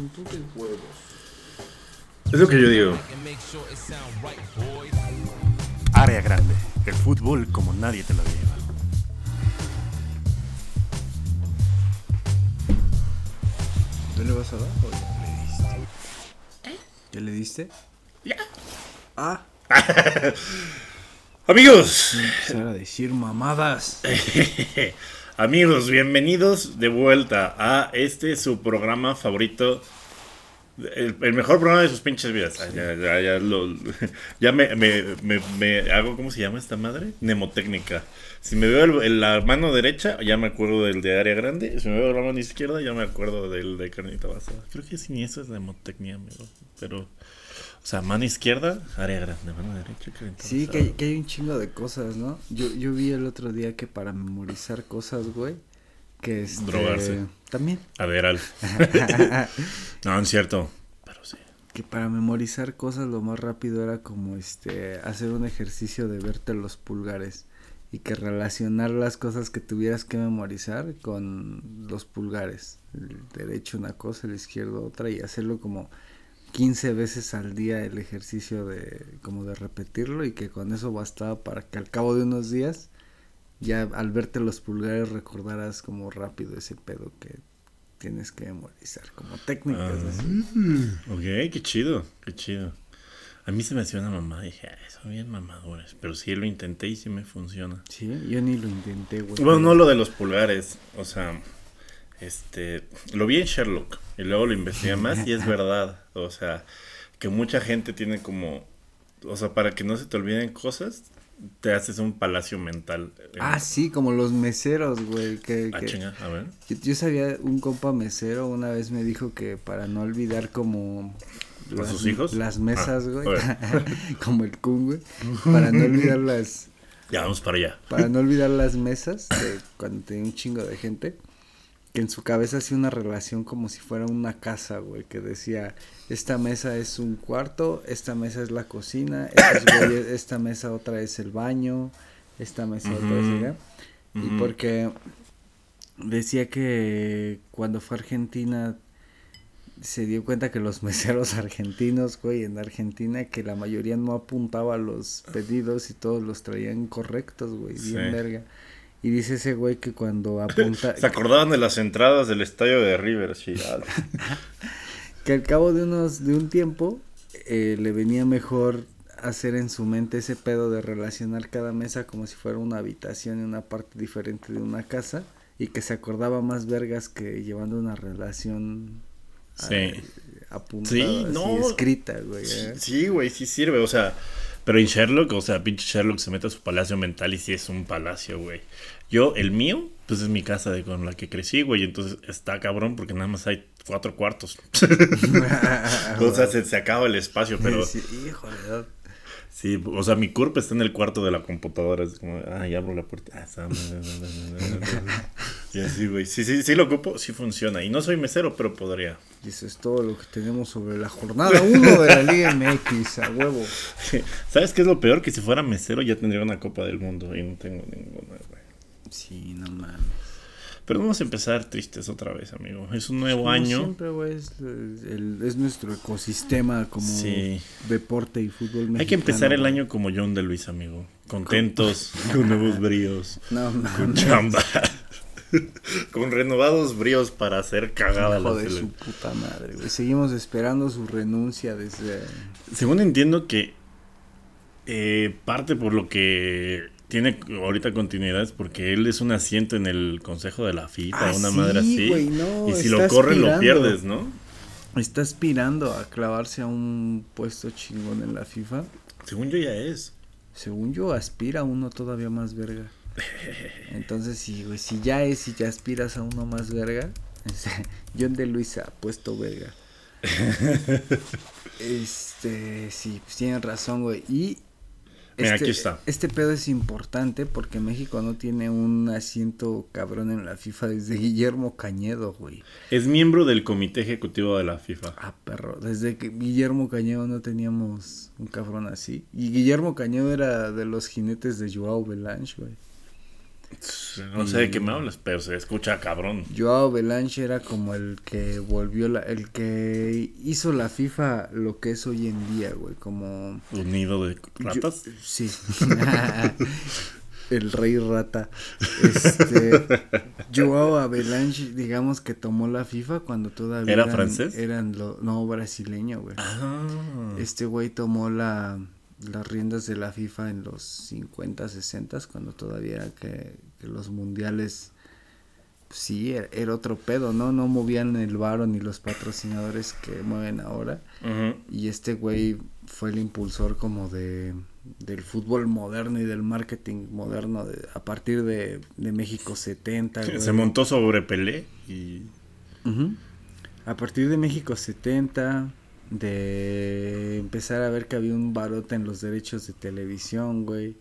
con tú de huevos. Es lo que yo digo. Área grande. El fútbol como nadie te lo lleva. ¿No le vas a dar o ya le diste? ¿Ya le diste? Ya. Ah, Amigos, empezar a decir mamadas. amigos, bienvenidos de vuelta a este su programa favorito. El, mejor programa de sus pinches vidas. Ya, ya, me, me, me- me hago, ¿cómo se llama esta madre? Mnemotécnica. Si me veo el- la mano derecha, ya me acuerdo del de área grande. Si me veo la mano izquierda, ya me acuerdo del de carnita basada. Creo que sin eso es mnemotecnia, amigo. Pero, o sea, mano izquierda, área grande. Mano derecha, carnita Sí, que hay, que hay un chingo de cosas, ¿no? Yo, yo vi el otro día que para memorizar cosas, güey, que es... Drogarse. También. Adderal. No, es cierto. Pero sí. que para memorizar cosas lo más rápido era como este hacer un ejercicio de verte los pulgares y que relacionar las cosas que tuvieras que memorizar con los pulgares el derecho una cosa el izquierdo otra y hacerlo como 15 veces al día el ejercicio de como de repetirlo y que con eso bastaba para que al cabo de unos días ya al verte los pulgares recordaras como rápido ese pedo que tienes que memorizar como técnicas Ah. así. Ok, qué chido, qué chido. A mí se me hacía una mamá, dije, "Ay, son bien mamadores. Pero sí lo intenté y sí me funciona. Sí, yo ni lo intenté, güey. Bueno, no lo de los pulgares, o sea, este, lo vi en Sherlock y luego lo investigué más y es verdad. O sea, que mucha gente tiene como, o sea, para que no se te olviden cosas, te haces un palacio mental. Ah, sí, como los meseros, güey. Que, Ah, que- chinga, a ver. Yo, yo sabía, un compa mesero una vez me dijo que para no olvidar como... ¿A sus hijos? Las mesas, Ah, güey. a como el kun, güey. Para no olvidar las... Ya vamos para allá. Para no olvidar las mesas de cuando tenía un chingo de gente. Que en su cabeza hacía una relación como si fuera una casa, güey. Que decía, esta mesa es un cuarto, esta mesa es la cocina, güeyes- esta mesa otra es el baño, esta mesa otra es allá. Y porque decía que cuando fue a Argentina se dio cuenta que los meseros argentinos, güey, en Argentina, que la mayoría no apuntaba los pedidos y todos los traían correctos, güey, bien verga. Y dice ese güey que cuando apunta, Se acordaban de las entradas del estadio de River, sí. que al cabo de unos, de un tiempo, eh, le venía mejor hacer en su mente ese pedo de relacionar cada mesa como si fuera una habitación y una parte diferente de una casa y que se acordaba más vergas que llevando una relación Sí. eh, apuntada, Sí, no. escrita, güey. ¿eh? Sí, güey, sí sirve, o sea, pero en Sherlock, o sea, pinche Sherlock se mete a su palacio mental y sí es un palacio, güey. Yo, el mío, pues es mi casa de con la que crecí, güey, entonces está cabrón porque nada más hay cuatro cuartos. o sea, se, acaba el espacio, pero Sí, híjole. Sí, o sea, mi cuerpo está en el cuarto de la computadora, es como, ah, ya abro la puerta. Ah, está- y así, güey. Sí, sí, sí lo ocupo, sí funciona. Y no soy mesero, pero podría. Y eso es todo lo que tenemos sobre la jornada 1 de la Liga MX, a huevo. ¿Sabes qué es lo peor? Que si fuera mesero ya tendría una Copa del Mundo y no tengo ninguna, güey. Sí, no mames. Pero vamos a empezar tristes otra vez, amigo. Es un nuevo Como año. Siempre, güey, es, el- es nuestro ecosistema como Sí. deporte y fútbol mexicano. Hay que empezar el año como John de Luis, amigo. Contentos, con nuevos bríos, No con mames. chamba. con renovados bríos para hacer cagada la Hijo de su puta madre, güey. Seguimos esperando su renuncia desde... Según entiendo que eh, parte por lo que tiene ahorita continuidad es porque él es un asiento en el consejo de la FIFA, Ah, una sí, madre así. güey, no, y si lo corren lo pierdes, ¿no? Está aspirando a clavarse a un puesto chingón en la FIFA. Según yo ya es. Según yo, aspira a uno todavía más verga. Entonces, sí, güey, si ya es y ya aspiras a uno más verga, John de Luisa ha puesto verga. Este, sí, pues tienen razón, güey. Y Mira, este, aquí está. este pedo es importante porque México no tiene un asiento cabrón en la FIFA desde Guillermo Cañedo, güey. Es miembro del comité ejecutivo de la FIFA. Ah, perro, desde que Guillermo Cañedo no teníamos un cabrón así. Y Guillermo Cañedo era de los jinetes de Joao Belange, güey. No sé de qué me hablas, pero se escucha cabrón. Joao Belanche era como el que volvió la, el que hizo la FIFA lo que es hoy en día, güey, como Un nido de ratas. Yo- sí. el rey rata. Este Joao Avalanche, digamos que tomó la FIFA cuando todavía ¿Era eran- francés? Eran lo, no brasileño, güey. Ah. Este güey tomó la las riendas de la FIFA en los 50, 60 cuando todavía que, que los mundiales pues sí, era, era otro pedo, ¿no? No movían el varo ni los patrocinadores que mueven ahora. Y este güey fue el impulsor como de del fútbol moderno y del marketing moderno de- a partir de, de México 70. güey. Se montó sobre Pelé y. A partir de México 70, de empezar a ver que había un barote en los derechos de televisión, güey,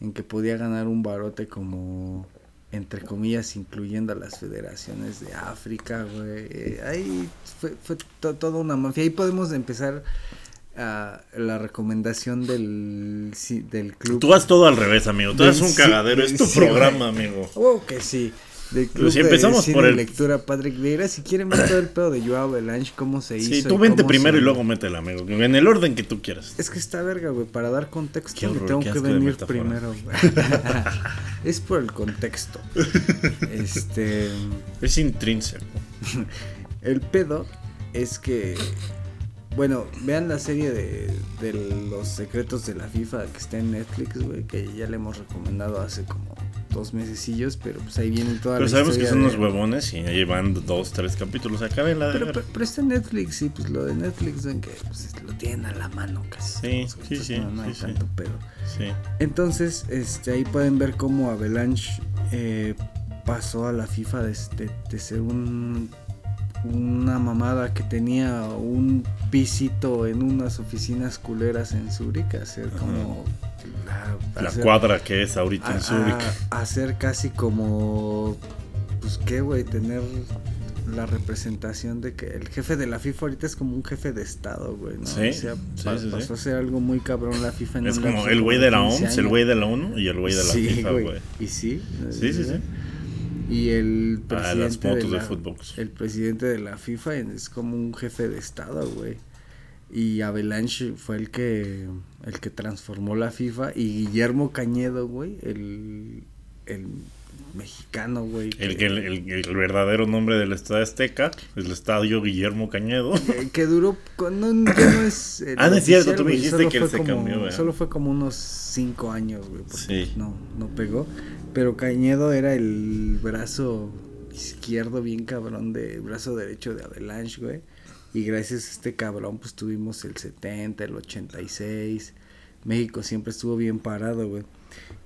en que podía ganar un barote como, entre comillas, incluyendo a las federaciones de África, güey. Ahí fue, fue to- toda una mafia. Ahí podemos empezar a la recomendación del, sí, del club. Tú haz todo al revés, amigo. Tú eres un sí- cagadero. Es tu sí, programa, amigo. Oh, que sí. Del club si empezamos de cine por el- lectura Patrick Vieira, si quieren ver todo el pedo de Joao Belange, cómo se hizo. Sí, tú vente primero se- y luego métela, amigo. En el orden que tú quieras. Es que está verga, güey, para dar contexto Qué me horror, tengo que venir primero, güey. es por el contexto. Este, Es intrínseco. el pedo es que bueno, vean la serie de, de los secretos de la FIFA que está en Netflix, güey, que ya le hemos recomendado hace como dos mesecillos, pero pues ahí viene toda Pero la sabemos que son de- unos huevones y ahí van dos, tres capítulos. Acaben la de Pero, pero, pero está en Netflix, sí, pues lo de Netflix, ven que pues, lo tienen a la mano casi. Sí, sí, sí, No, no hay sí, tanto pedo. Sí. Entonces, este, ahí pueden ver cómo Avalanche eh, pasó a la FIFA de, de- de ser un, una mamada que tenía un pisito en unas oficinas culeras en Zurich a ser como la, La hacer- cuadra que es ahorita a, en Zurich. ser casi como pues qué güey tener la representación de que el jefe de la FIFA ahorita es como un jefe de estado, güey, ¿no? Sí, O sea, sí, pa- sí, sí. pasó a ser algo muy cabrón la FIFA en Es como el güey de la 15 OMS, el güey de la ONU y el güey de la FIFA, güey. Y sí. Sí, sí, sí. Y el Ah, presidente las motos de de la, fútbol. el presidente de la FIFA es como un jefe de estado, güey. Y Avalanche fue el que el que transformó la FIFA y Guillermo Cañedo, güey, el el mexicano, güey. El, que- el, el- el verdadero nombre del Estadio Azteca, el Estadio Guillermo Cañedo. que, que duró no, no es el Ah, no es cierto, tú me güey, dijiste que él se como- cambió, ¿verdad? Solo fue como unos cinco años, güey, porque Sí. no, no pegó. Pero Cañedo era el brazo izquierdo bien cabrón de brazo derecho de Avalanche, güey. Y gracias a este cabrón, pues tuvimos el 70, el 86. México siempre estuvo bien parado, güey.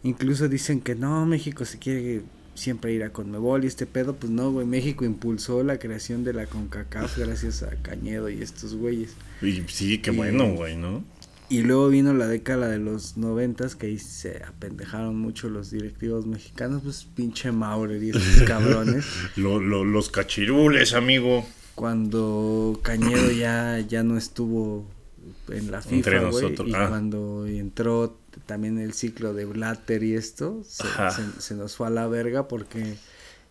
Incluso dicen que no, México se quiere siempre ir a Conmebol y este pedo, pues no, güey. México impulsó la creación de la CONCACAF gracias a Cañedo y estos güeyes. Y sí, qué Y- bueno, güey, ¿no? Y luego vino la década de los noventas que ahí se apendejaron mucho los directivos mexicanos, pues pinche Maurer y estos cabrones. Lo- lo- los cachirules, amigo. Cuando Cañedo ya, ya no estuvo en la FIFA, güey, y ah. cuando entró también el ciclo de Blatter y esto, se, Ajá. se- se nos fue a la verga porque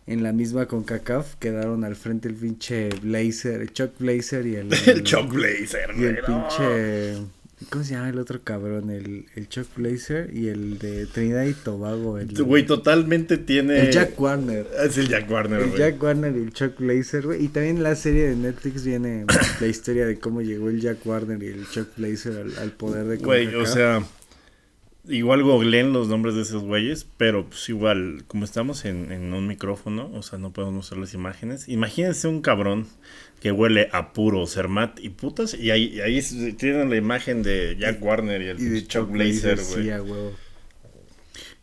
en la misma CONCACAF quedaron al frente el pinche Blazer, el Chuck Blazer y el... El Chuck Blazer, Y el no. pinche. ¿Cómo se llama el otro cabrón? El, el Chuck Blazer y el de Trinidad y Tobago. El, Güey, totalmente tiene. el Jack Warner. Es el Jack Warner, El. Jack Warner y el Chuck Blazer, güey. Y también la serie de Netflix viene la historia de cómo llegó el Jack Warner y el Chuck Blazer al, al poder de Güey, o sea, igual googleen los nombres de esos güeyes, pero pues igual, como estamos en, en un micrófono, o sea, no podemos mostrar las imágenes. Imagínense un cabrón que huele a puro Cermat y putas, y ahí, y ahí tienen la imagen de Jack Warner y el Y de Chuck Blazer, güey.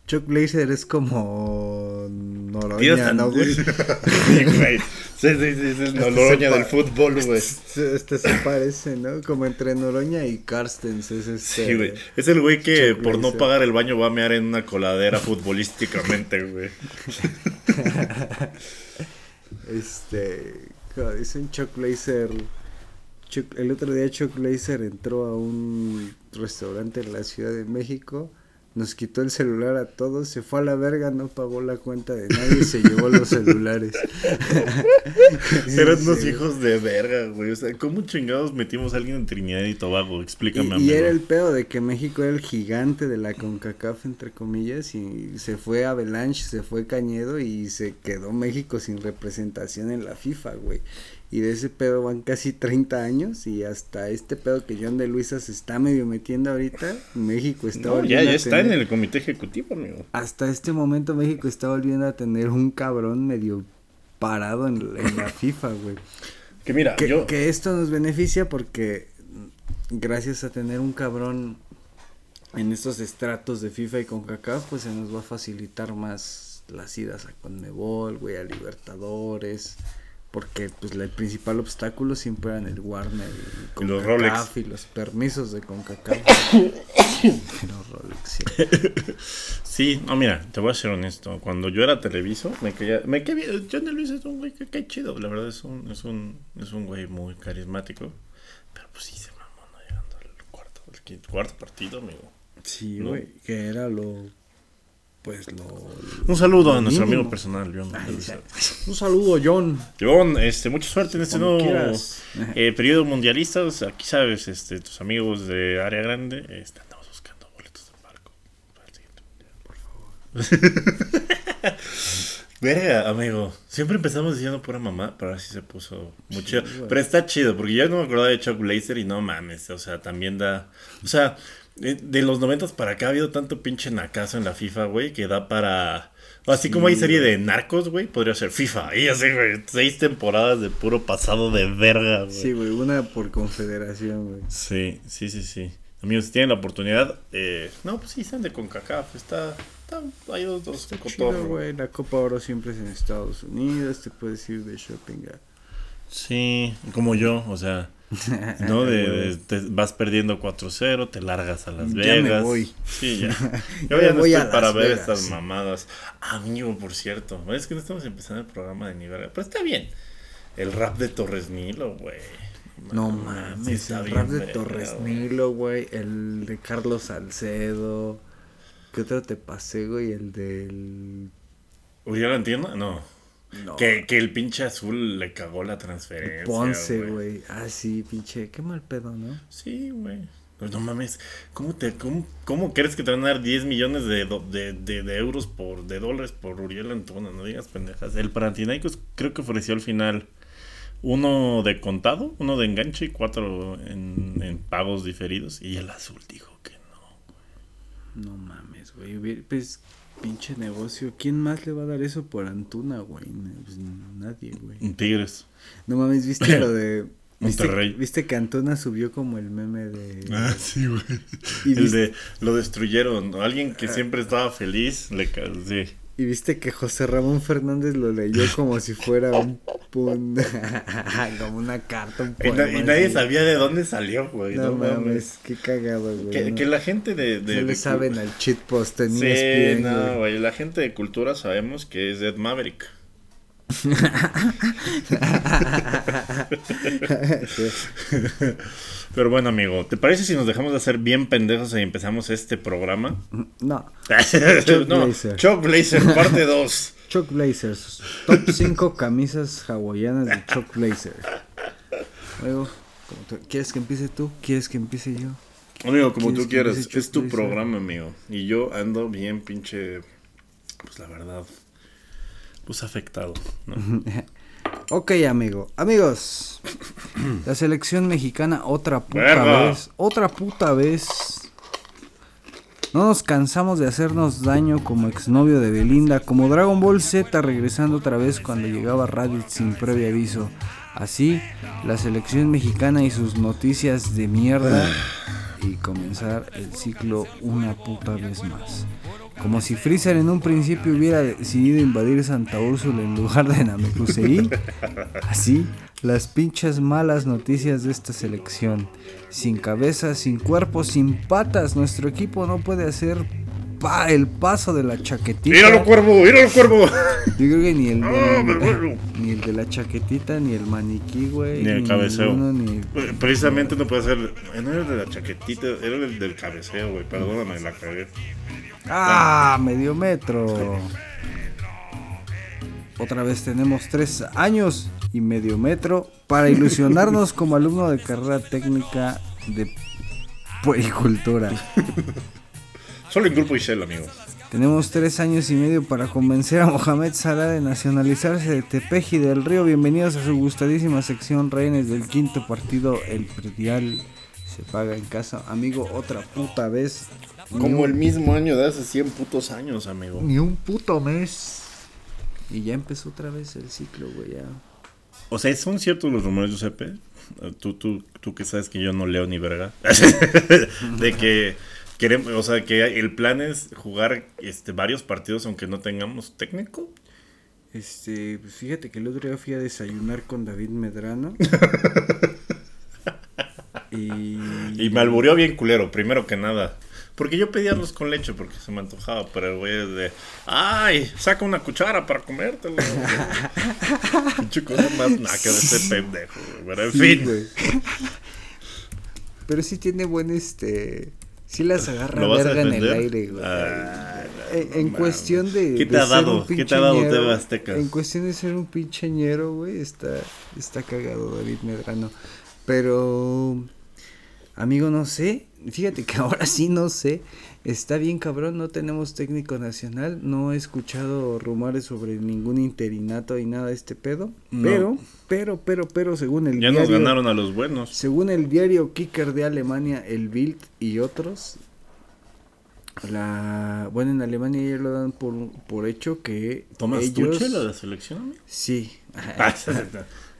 Chuck Blazer es como Noroña, ¿no, güey? sí, güey. Sí, sí, sí, es el Noloroña se del fútbol, güey. Este, este se parece, ¿no? Como entre Noroña y Carstens es este. Sí, güey. Es el güey que Chuck por no pagar el baño va a mear en una coladera futbolísticamente, güey. Este, como dicen Chuck Blazer. Chuck- el otro día Chuck Blazer entró a un restaurante en la Ciudad de México, nos quitó el celular a todos, se fue a la verga, no pagó la cuenta de nadie y se llevó los celulares. Eran unos hijos de verga, güey. O sea, ¿cómo chingados metimos a alguien en Trinidad y Tobago? Explícame, Y, y amigo. era el pedo de que México era el gigante de la CONCACAF, entre comillas, y se fue Avalanche, se fue Cañedo y se quedó México sin representación en la FIFA, güey. Y de ese pedo van casi 30 años y hasta este pedo que John de Luisa se está medio metiendo ahorita, México está No, ya, volviendo ya a está en tener- el comité ejecutivo, amigo. Hasta este momento México está volviendo a tener un cabrón medio parado en, en la FIFA, güey. Que mira, Que, yo... que esto nos beneficia porque gracias a tener un cabrón en estos estratos de FIFA y CONCACAF, pues se nos va a facilitar más las idas a CONMEBOL, güey, a Libertadores, porque pues el principal obstáculo siempre eran el Warner y Y los CONCACAF y los permisos de CONCACAF. los Rolex, sí. Sí, no, mira, te voy a ser honesto. Cuando yo era televiso, me caía... Me caía bien. John Luis es un güey que cae chido. La verdad es un, es un, es un güey muy carismático. Pero pues sí se mamó, ¿no? Llegando al cuarto, al quinto- cuarto partido, amigo. Sí, ¿No? güey, que era lo pues lo Un saludo a nuestro mínimo. amigo personal, John. Luis. Un saludo, John. John, este, mucha suerte en este Cuando nuevo eh, periodo mundialista. O sea, aquí sabes, este, tus amigos de área grande, andamos buscando boletos de barco para el siguiente mundial, por favor. Verga, amigo. Siempre empezamos diciendo pura mamá, pero ahora sí se puso muy chido. Pero está chido, porque yo no me acordaba de Chuck Blazer y no mames, o sea, también da. O sea, eh, de los noventas para acá ha habido tanto pinche nacazo en la FIFA, güey, que da para. Así como hay serie de narcos, güey, podría ser FIFA. Y así, güey, seis temporadas de puro pasado de verga, güey. Sí, güey, una por confederación, güey. Sí, sí, sí, sí. Amigos, si tienen la oportunidad, eh, no, pues sí, sean de CONCACAF, está, está, hay dos, dos Está chido, güey. La Copa Oro siempre es en Estados Unidos. Te puedes ir de shopping a. Sí, como yo, o sea, ¿no? De, de- te vas perdiendo 4-0, te largas a Las Ya Vegas. me voy. Sí, ya. Ya Yo me ya no voy a estoy para ver Vegas. estas mamadas. Amigo, por cierto, es que no estamos empezando el programa de ni verga, pero está bien. El rap de Torres Nilo, güey. No mames, el rap de verga, Torres. Nilo, güey. El de Carlos Salcedo. ¿Qué otro te pasé, güey? El del. ¿ya entiendo? No. No. Que, que el pinche azul le cagó la transferencia. Ponce, güey. Ah, sí, pinche. Qué mal pedo, ¿no? Sí, güey. Pues no mames, ¿cómo, te, cómo, cómo crees que te van a dar 10 millones de, do- de, de, de euros por, de dólares por Uriel Antuna? No digas pendejas. El Panathinaikos creo que ofreció al final uno de contado, uno de enganche y cuatro en, en pagos diferidos. Y el azul dijo que no. No mames, güey. Pues, pinche negocio. ¿Quién más le va a dar eso por Antuna, güey? Pues, nadie, güey. Tigres. No mames, ¿viste lo de. ¿Viste, Monterrey. ¿Viste que Antuna subió como el meme de. sí, güey. ¿Y El viste, de lo destruyeron. Alguien que siempre estaba feliz le sí. Y viste que José Ramón Fernández lo leyó como si fuera un. un- como una carta, un Y, na- poema y nadie así. sabía de dónde salió, güey. No, No, mames, mames. qué cagado, güey. Que, no. que la gente de. de No le de- saben al cheat post en Sí, ESPN, no, güey. La gente de cultura sabemos que es Ed Maverick. Pero bueno, amigo, ¿te parece si nos dejamos de hacer bien pendejos y empezamos este programa? No. no, Blazer. Chuck Blazer, parte 2. Chuck Blazers. Top 5 camisas hawaianas de Chuck Blazer. Luego, ¿quieres que empiece tú? ¿Quieres que empiece yo? Amigo, como ¿Quieres tú quieras, Chuck es tu Blazer? programa, amigo. Y yo ando bien pinche, pues la verdad, pues afectado, ¿no? Ok, amigo. Amigos. La selección mexicana otra puta vez. Otra puta vez. No nos cansamos de hacernos daño como exnovio de Belinda, como Dragon Ball Z regresando otra vez cuando llegaba Raditz sin previo aviso. Así, la selección mexicana y sus noticias de mierda y comenzar el ciclo una puta vez más. Como si Freezer en un principio hubiera decidido invadir Santa Úrsula en lugar de Namekusei. Así, las pinches malas noticias de esta selección. Sin cabeza, sin cuerpo, sin patas, nuestro equipo no puede hacer pa, el paso de la chaquetita. ¡Míralo, cuervo! ¡Míralo, cuervo! Yo creo que ni el, ¡No, me muero! ni el de la chaquetita, ni el maniquí, güey. Ni el cabeceo. ninguno, ni- Eh, Precisamente no puede ser. eh, No era el de la chaquetita, era el del cabeceo, güey. Perdóname, la cagué. ¡Ah! Medio metro. Otra vez tenemos tres años y medio metro para ilusionarnos como alumno de carrera técnica de puericultura. Solo en grupo Ishel, amigo. Tenemos tres años y medio para convencer a Mohamed Salah de nacionalizarse de Tepeji del Río. Bienvenidos a su gustadísima sección Reines del quinto partido. El predial se paga en casa. Amigo, otra puta vez. Ni Como un- el mismo año de hace 100 putos años, amigo. Ni un puto mes. Y ya empezó otra vez el ciclo, güey. Ya. O sea, ¿son ciertos los rumores, Giuseppe? Tú, tú, tú que sabes que yo no leo ni verga. de que queremos, o sea, que el plan es jugar este varios partidos aunque no tengamos técnico. Este, pues fíjate que el otro día fui a desayunar con David Medrano. y. Y me alburió bien culero, primero que nada. Porque yo pedí arroz con leche porque se me antojaba, pero el güey es de, ay, saca una cuchara para comértelo. Pinche cosa más naca de este pendejo, güey. Pero en Sí, fin, güey. Pero sí tiene buen este. Sí las agarra ¿Lo vas a verga en el aire, güey. Ay, en, en cuestión de. ¿Qué de te ha ser dado? un ¿Qué te ha dado ñero? En cuestión de ser un pinche ñero, güey, está, está cagado David Medrano. Pero. Amigo, no sé. Fíjate que ahora sí no sé. Está bien cabrón, no tenemos técnico nacional. No he escuchado rumores sobre ningún interinato y nada de este pedo. No. Pero, pero, pero, pero, según el Ya nos diario- ganaron a los buenos. según el diario Kicker de Alemania, el Bild y otros, la bueno en Alemania ya lo dan por, por hecho que ¿Tomas ellos Tuchel a la selección, amigo? sí Ah,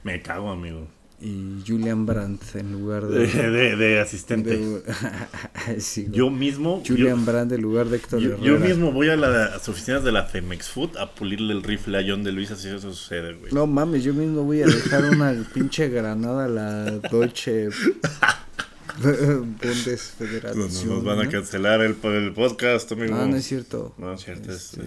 Me cago, amigo. Y Julian Brandt en lugar De, de, de- de asistente. de- sí, güey. Yo mismo. Julian yo- Brandt en lugar de Héctor Yo, yo mismo voy a, la- a las oficinas de la Femex Food a pulirle el rifle a John de Luis, así eso sucede, güey. no mames, yo mismo voy a dejar una pinche granada a la Deutsche Bundesfederación. Nos, nos van a cancelar el, el podcast, amigo. No, no es cierto. No es cierto, es- Este,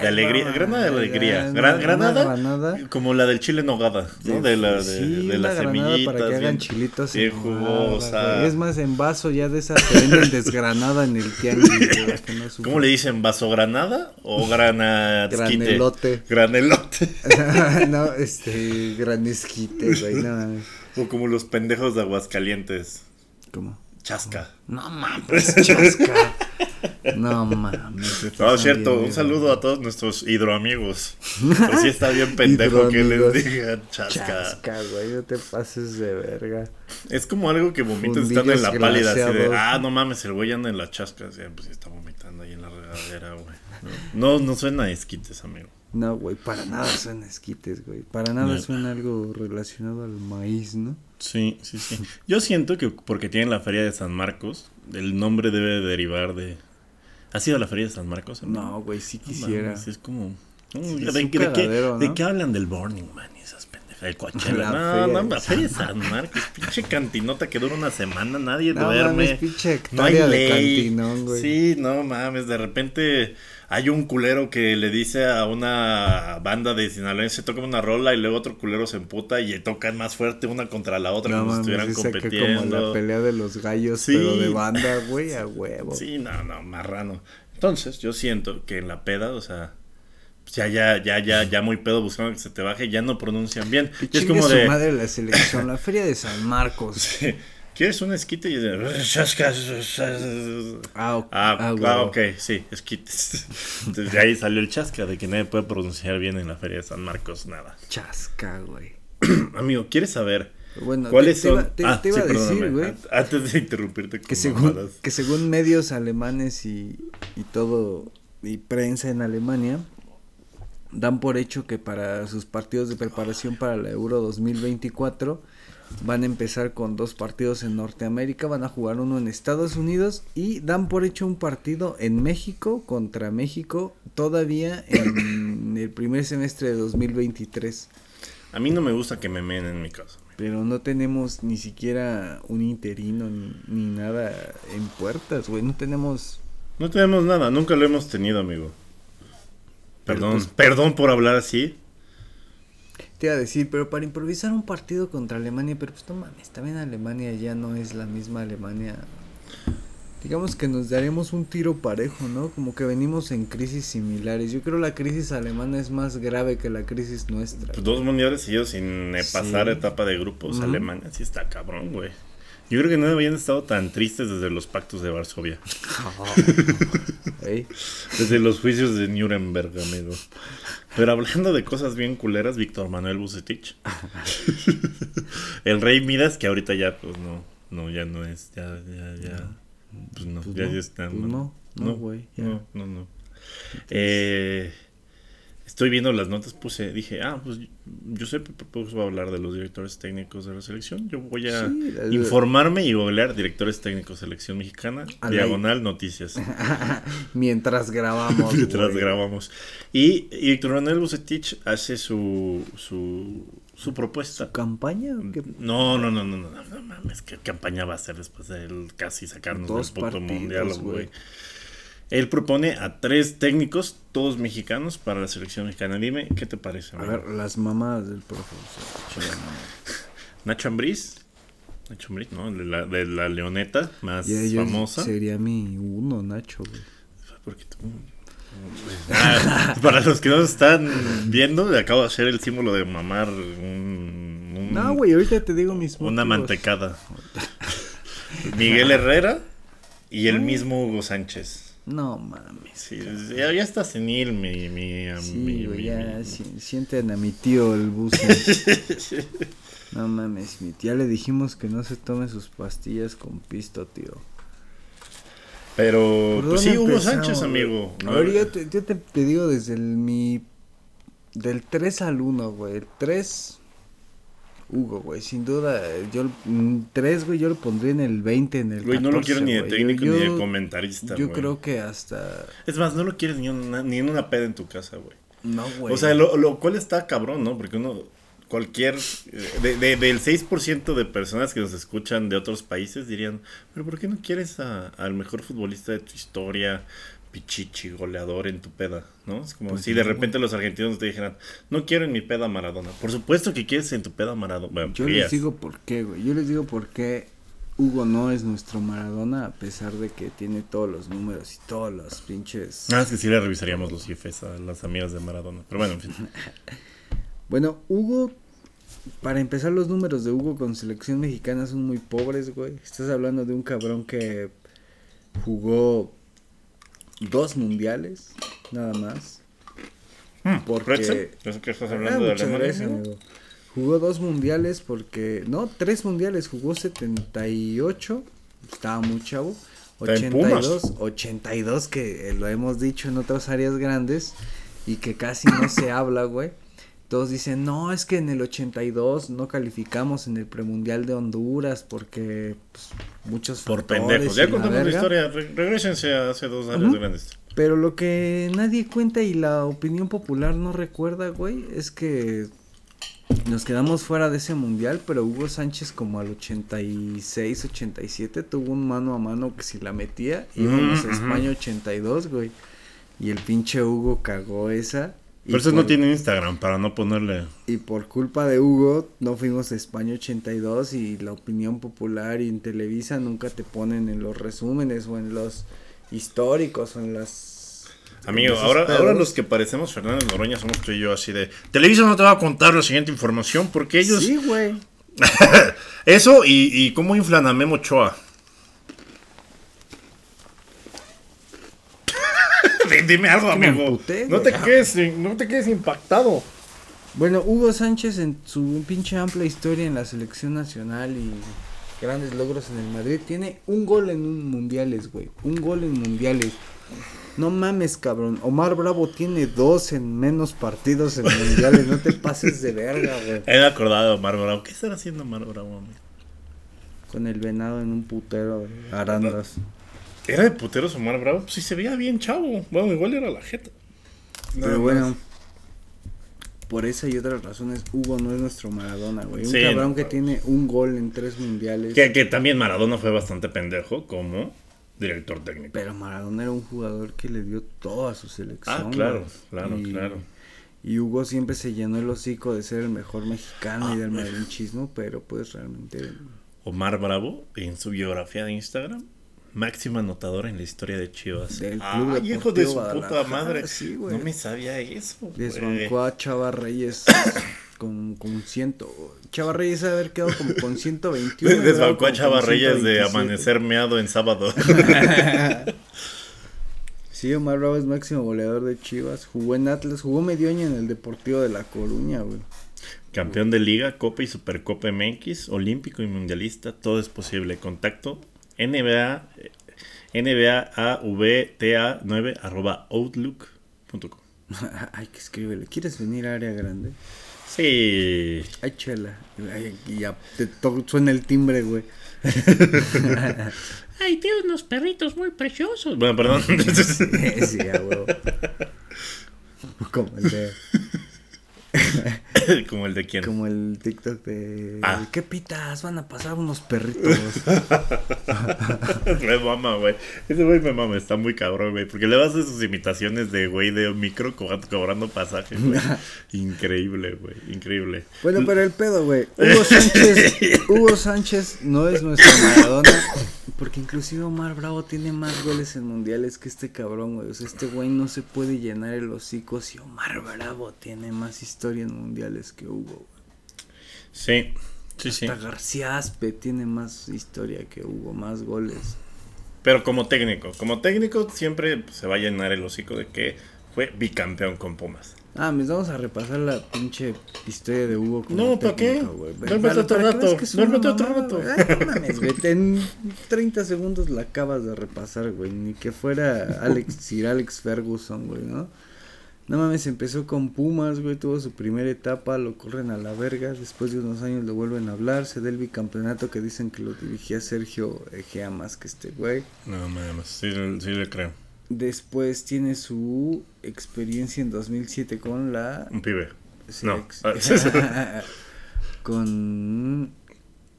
De alegría, no, granada de alegría. Gran- granada, granada. como la del chile nogada, ¿no? De, la, de, Sí, de las semillitas. para que hagan bien- chilitos bien jugosa. Es más, en vaso ya de esas que venden desgranada en el tianguis. no. ¿Cómo le dicen? ¿Vaso granada o granazquite? Granelote. Granelote. no, este, granesquite, güey, no. o como los pendejos de Aguascalientes. Chasca. No mames, chasca. No mames. No, es cierto, un saludo a todos nuestros hidroamigos. Pero sí está bien pendejo que les digan chasca. Chasca, güey, no te pases de verga. Es como algo que vomitas estando en la pálida, así de, ah, no mames, el güey anda en la chasca, así, pues está vomitando ahí en la regadera, güey. No, no suena a esquites, amigo. No, güey, para nada suena esquites, güey. Para nada No. suena algo relacionado al maíz, ¿no? Sí, sí, sí. Yo siento que porque tienen la feria de San Marcos, el nombre debe derivar de... ¿Has ido a la feria de San Marcos? No, güey, sí quisiera. es como... Sí, ¿De, es de un qué, hablan del Burning Man y esas pendejas? El Coachella. La No, no, la feria de San Marcos, pinche cantinota que dura una semana, nadie duerme. mames, pinche No hay ley. cantinón, güey. Sí, no mames, de repente hay un culero que le dice a una banda de sinaloense toca una rola y luego otro culero se emputa y tocan más fuerte una contra la otra No como si estuvieran compitiendo. como la pelea de los gallos, Sí. pero de banda, güey, a huevo. Sí, no, no, marrano. Entonces, yo siento que en la peda, o sea, ya, ya, ya, ya, ya muy pedo buscando que se te baje, ya no pronuncian bien. Que Y es como su de, madre la selección, la feria de San Marcos. ¿quieres un esquite? Y de, Ah, ok. Ah, Ah, ah, huevo. ok, sí, esquites. Entonces de ahí salió el chasca de que nadie puede pronunciar bien en la feria de San Marcos nada. Chasca, güey. Amigo, ¿quieres saber Bueno, cuáles te, te son? iba, te- Ah, te iba sí, a decir, güey, an- Antes de interrumpirte con que según, que según medios alemanes y, y todo, y prensa en Alemania, dan por hecho que para sus partidos de preparación para la Euro 2024 van a empezar con dos partidos en Norteamérica, van a jugar uno en Estados Unidos y dan por hecho un partido en México contra México todavía en el primer semestre de 2023. A mí no me gusta que me meen en mi casa. Pero no tenemos ni siquiera un interino ni, ni nada en puertas, güey. No tenemos No tenemos nada, nunca lo hemos tenido, amigo. Pero Perdón, pues- perdón por hablar así. Te iba a decir, pero para improvisar un partido contra Alemania, pero pues no mames, también Alemania ya no es la misma Alemania. Digamos que nos daremos un tiro parejo, ¿no? Como que venimos en crisis similares. Yo creo la crisis alemana es más grave que la crisis nuestra. Pues dos mundiales seguidos sin eh, Sí. pasar etapa de grupos. Alemania sí está cabrón, güey. Yo creo que no habían estado tan tristes desde los pactos de Varsovia. Desde los juicios de Nuremberg, amigo. Pero hablando de cosas bien culeras, Víctor Manuel Bucetich. el rey Midas, que ahorita ya, pues no, no, ya no es, ya, ya, ya. Pues no, Pues ya, no, ya está. pues no, no, güey, ya. No, no, no. Eh, estoy viendo las notas, puse, dije, ah, pues yo sé, pues va a hablar de los directores técnicos de la selección. Yo voy a Sí, el- informarme y googlear directores técnicos selección mexicana, diagonal noticias. mientras grabamos. Mientras güey. grabamos. Y, y Víctor Manuel Bucetich hace su, su, su propuesta. ¿Campaña? o qué? No, no, no, no, no, no, no mames, ¿qué campaña va a hacer después de él casi sacarnos Dos del puto partidos, mundial, güey. güey? Él propone a tres técnicos, todos mexicanos, para la selección mexicana. Dime, ¿qué te parece? A amigo? ver, las mamás del profesor. Nacho Ambriz. Nacho Ambriz, ¿no? De la, de la leoneta más yo famosa. Sería mi uno, Nacho, güey. Porque tú- Ah, para los que no están viendo, le acabo de hacer el símbolo de mamar un, un- No, güey, ahorita te digo mis una motivos. mantecada. Miguel Herrera y el mismo Hugo Sánchez. No mames. Sí, ya, ya está senil mi... mi, Sí, mi- güey, mi- ya mi- si- sienten a mi tío el bus. no mames, mi tía le dijimos que no se tome sus pastillas con pisto, tío. Pero, ¿Por pues sí, Hugo Sánchez, amigo. A ver, yo te, yo te, te digo desde el mi... Del 3 al 1, güey. El 3... Hugo, güey, sin duda, yo, 3, güey, yo lo pondría en el 20, en el Güey, no lo 14, quiero ni de técnico Yo- ni de yo- comentarista, Yo güey. creo que hasta... Es más, no lo quieres ni, una- ni en una peda en tu casa, güey. No, güey. O sea, lo, lo cual está cabrón, ¿no? Porque uno, cualquier, de, de- del 6% de personas que nos escuchan de otros países dirían, pero ¿por qué no quieres a- al mejor futbolista de tu historia, pichichi, goleador en tu peda? ¿No? Es como Pues si de repente los argentinos te dijeran, no quiero en mi peda Maradona. Por supuesto que quieres en tu peda Maradona. Bueno, Yo les digo por qué, güey. Yo les digo por qué Hugo no es nuestro Maradona, a pesar de que tiene todos los números y todos los pinches. Ah, es que sí le revisaríamos los IFs a las amigas de Maradona. Pero bueno, en fin. Bueno, Hugo, para empezar, los números de Hugo con selección mexicana son muy pobres, güey. Estás hablando de un cabrón que jugó dos mundiales, nada más. Porque- Pretzel, ¿Eso que estás Ah, hablando de Alemania? gracias, amigo? Jugó dos mundiales porque. No, tres mundiales. Jugó 78. Estaba muy chavo. Está en Pumas. 82. 82, que eh, lo hemos dicho en otras áreas grandes. Y que casi no se habla, güey. Todos dicen, no, es que en el 82 no calificamos en el premundial de Honduras porque pues, muchos Por pendejos. Ya la contamos la verga". historia. Re- regrésense a hace dos años Ujú. grandes. Pero lo que nadie cuenta y la opinión popular no recuerda, güey, es que nos quedamos fuera de ese mundial, pero Hugo Sánchez como al 86, 87 tuvo un mano a mano que si la metía, íbamos Ujú, a España 82, güey. Y el pinche Hugo cagó esa. Pero eso no por- tiene Instagram para no ponerle. Y por culpa de Hugo no fuimos a España 82 y la opinión popular y en Televisa nunca te ponen en los resúmenes o en los históricos o en las... Amigo, esos ahora, ahora los que parecemos Fernández Noroña somos tú y yo así de... Televisa no te va a contar la siguiente información porque ellos... Sí, güey. Eso y, y cómo inflan a Memo Ochoa. Dime algo, amigo. no, te quedes, no te quedes impactado. Bueno, Hugo Sánchez en su pinche amplia historia en la selección nacional y grandes logros en el Madrid tiene un gol en un mundiales, güey. Un gol en mundiales. No mames, cabrón. Omar Bravo tiene dos en menos partidos en mundiales. No te pases de verga, güey. He acordado de Omar Bravo. ¿Qué estará haciendo Omar Bravo, amigo? Con el venado en un putero de arandas. ¿Era de puteros Omar Bravo? Pues sí se veía bien chavo. Bueno, igual era la jeta. Nada Pero más. bueno, por esa y otras razones, Hugo no es nuestro Maradona, güey. Un Sí, cabrón no, que tiene un gol en tres mundiales. Que, que también Maradona fue bastante pendejo, como director técnico. Pero Maradona era un jugador que le dio todo a su selección. Ah, claro, güey. claro, Y- claro. Y Hugo siempre se llenó el hocico de ser el mejor mexicano Ah, y del madrinchismo, pero pues realmente Omar Bravo, en su biografía de Instagram, máximo anotador en la historia de Chivas. Del Club Ah, hijo de su puta madre. sí, güey. no me sabía eso. desbancó a Chava Reyes con, con ciento. Chava Reyes debe haber quedado como con 121. Desbancó a Chava Reyes de 127. amanecer meado en sábado. Sí, Omar Bravo es máximo goleador de Chivas. Jugó en Atlas, jugó medio año en el Deportivo de La Coruña, güey. Campeón de Liga, Copa y Supercopa MX, olímpico y mundialista, todo es posible. Contacto NBA, eh, NBAAVTA9 arroba outlook.com. Ay, que escríbele. ¿Quieres venir a área grande? Sí. Ay, chela. Ay, y ya te suena el timbre, güey. Ay, tiene unos perritos muy preciosos. Bueno, perdón. sí, a huevo. Como el de, Como el de quién. como el TikTok de Ah. ¿Qué pitas? Van a pasar unos perritos. me mama, güey. Ese güey me mama, está muy cabrón, güey. Porque le vas a sus imitaciones de güey de micro co- cobrando pasajes, güey. Increíble, güey. Increíble. Bueno, pero el pedo, güey. Hugo Sánchez, Hugo Sánchez no es nuestro Maradona. Porque inclusive Omar Bravo tiene más goles en mundiales que este cabrón, güey. O sea, este güey no se puede llenar el hocico si Omar Bravo tiene más historia en mundiales que Hugo, güey. Sí, sí, sí. Hasta García Aspe tiene más historia que Hugo, más goles. Pero como técnico, como técnico siempre se va a llenar el hocico de que fue bicampeón con Pumas. Ah, mis vamos a repasar la pinche historia de Hugo. como No, ¿para qué? Duérmete otro rato, duérmete otro rato. no mames, güey, En 30 segundos la acabas de repasar, güey. Ni que fuera Alex, Sir Alex Ferguson, güey, ¿no? No mames, empezó con Pumas, güey. Tuvo su primera etapa, lo corren a la verga. Después de unos años lo vuelven a hablar. Se da el bicampeonato que dicen que lo dirigía Sergio Egea más que este güey. No mames, sí, sí le creo. Después tiene su experiencia en 2007 con la Un pibe. No. Selec- con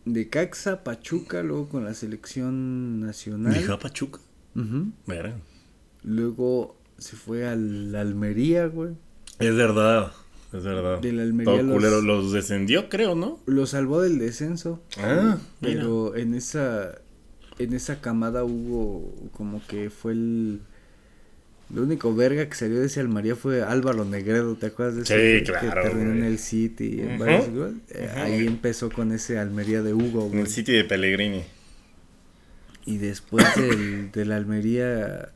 de Caxa, Pachuca, luego con la selección nacional. Mija Pachuca. Verga. Luego se fue al Almería, güey. Es verdad, es verdad. Del Almería Todo los- culero los descendió, creo, ¿no? Lo salvó del descenso. Ah, mira. pero en esa en esa camada hubo como que fue el lo único verga que salió de ese Almería fue Álvaro Negredo, ¿te acuerdas de Sí, ese? claro, Que terminó en el City varios. Eh. Ahí empezó con ese Almería de Hugo, En el City de Pellegrini. Y después del, del Almería.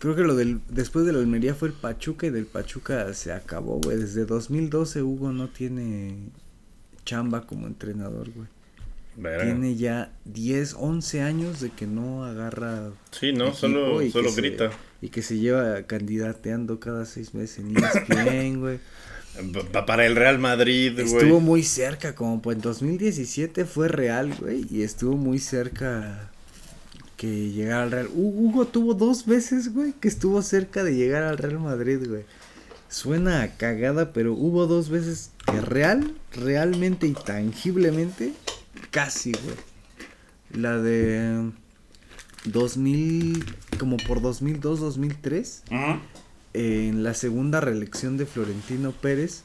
Creo que lo del. Después del Almería fue el Pachuca y del Pachuca se acabó, güey. Desde 2012 Hugo no tiene chamba como entrenador, güey. Verga. Tiene ya 10, 11 años de que no agarra. Sí, no, solo, solo se- grita. y que se lleva candidateando cada seis meses en ESPN, güey. Pa- Para el Real Madrid, güey. Estuvo muy cerca, como pues en 2017 fue Real, güey, y estuvo muy cerca que llegara al Real. Hu- Hugo tuvo dos veces, güey, que estuvo cerca de llegar al Real Madrid, güey. Suena a cagada, pero hubo dos veces que real, realmente y tangiblemente, casi, güey. La de 2000, como por 2002, 2003 Ujú. en la segunda reelección de Florentino Pérez,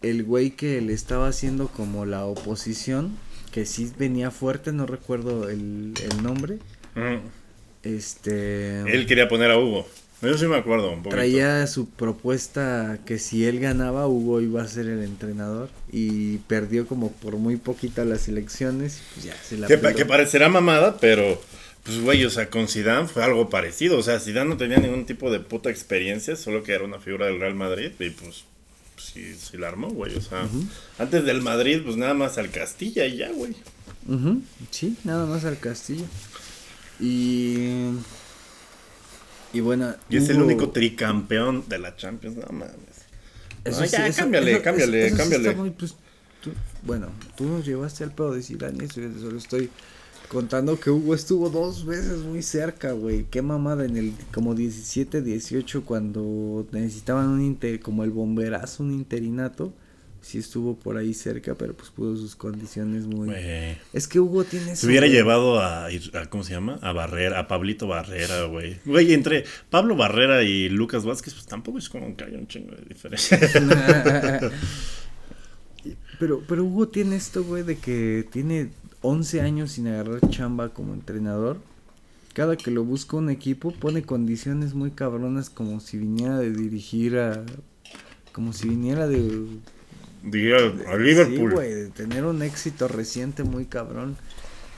el güey que le estaba haciendo como la oposición, que sí venía fuerte, no recuerdo el, el nombre, este Él quería poner a Hugo. Yo sí me acuerdo un poquito. traía su propuesta que si él ganaba, Hugo iba a ser el entrenador y perdió como por muy poquita las elecciones, y pues ya se la Que, pa- que parecerá mamada, pero pues güey, o sea, con Zidane fue algo parecido, o sea, Zidane no tenía ningún tipo de puta experiencia, solo que era una figura del Real Madrid y pues pues, sí, sí la armó, güey, o sea, antes del Madrid pues nada más al Castilla y ya, güey. Sí, nada más al Castillo. Y. Y bueno. Y es el único tricampeón de la Champions, no mames. Eso No, sí, ya, eso- cámbiale, eso- cámbiale, eso cámbiale. muy, pues, tú- bueno, tú nos llevaste al pedo de Zidane, eso yo solo estoy contando que Hugo estuvo dos veces muy cerca, güey. Qué mamada en el como 17, 18 cuando necesitaban un inter, como el bomberazo, un interinato. Sí estuvo por ahí cerca, pero pues pudo sus condiciones muy... Es que Hugo tiene... Se hubiera llevado a, a- ¿Cómo se llama? A Barrera, a Pablito Barrera, güey. Güey, entre Pablo Barrera y Lucas Vázquez, pues tampoco es como que haya un chingo de diferencia. Pero, pero Hugo tiene esto, güey, de que tiene 11 años sin agarrar chamba como entrenador. Cada que lo busca un equipo pone condiciones muy cabronas como si viniera de dirigir a... Como si viniera de... Diría a Sí, Liverpool. güey, de tener un éxito reciente muy cabrón.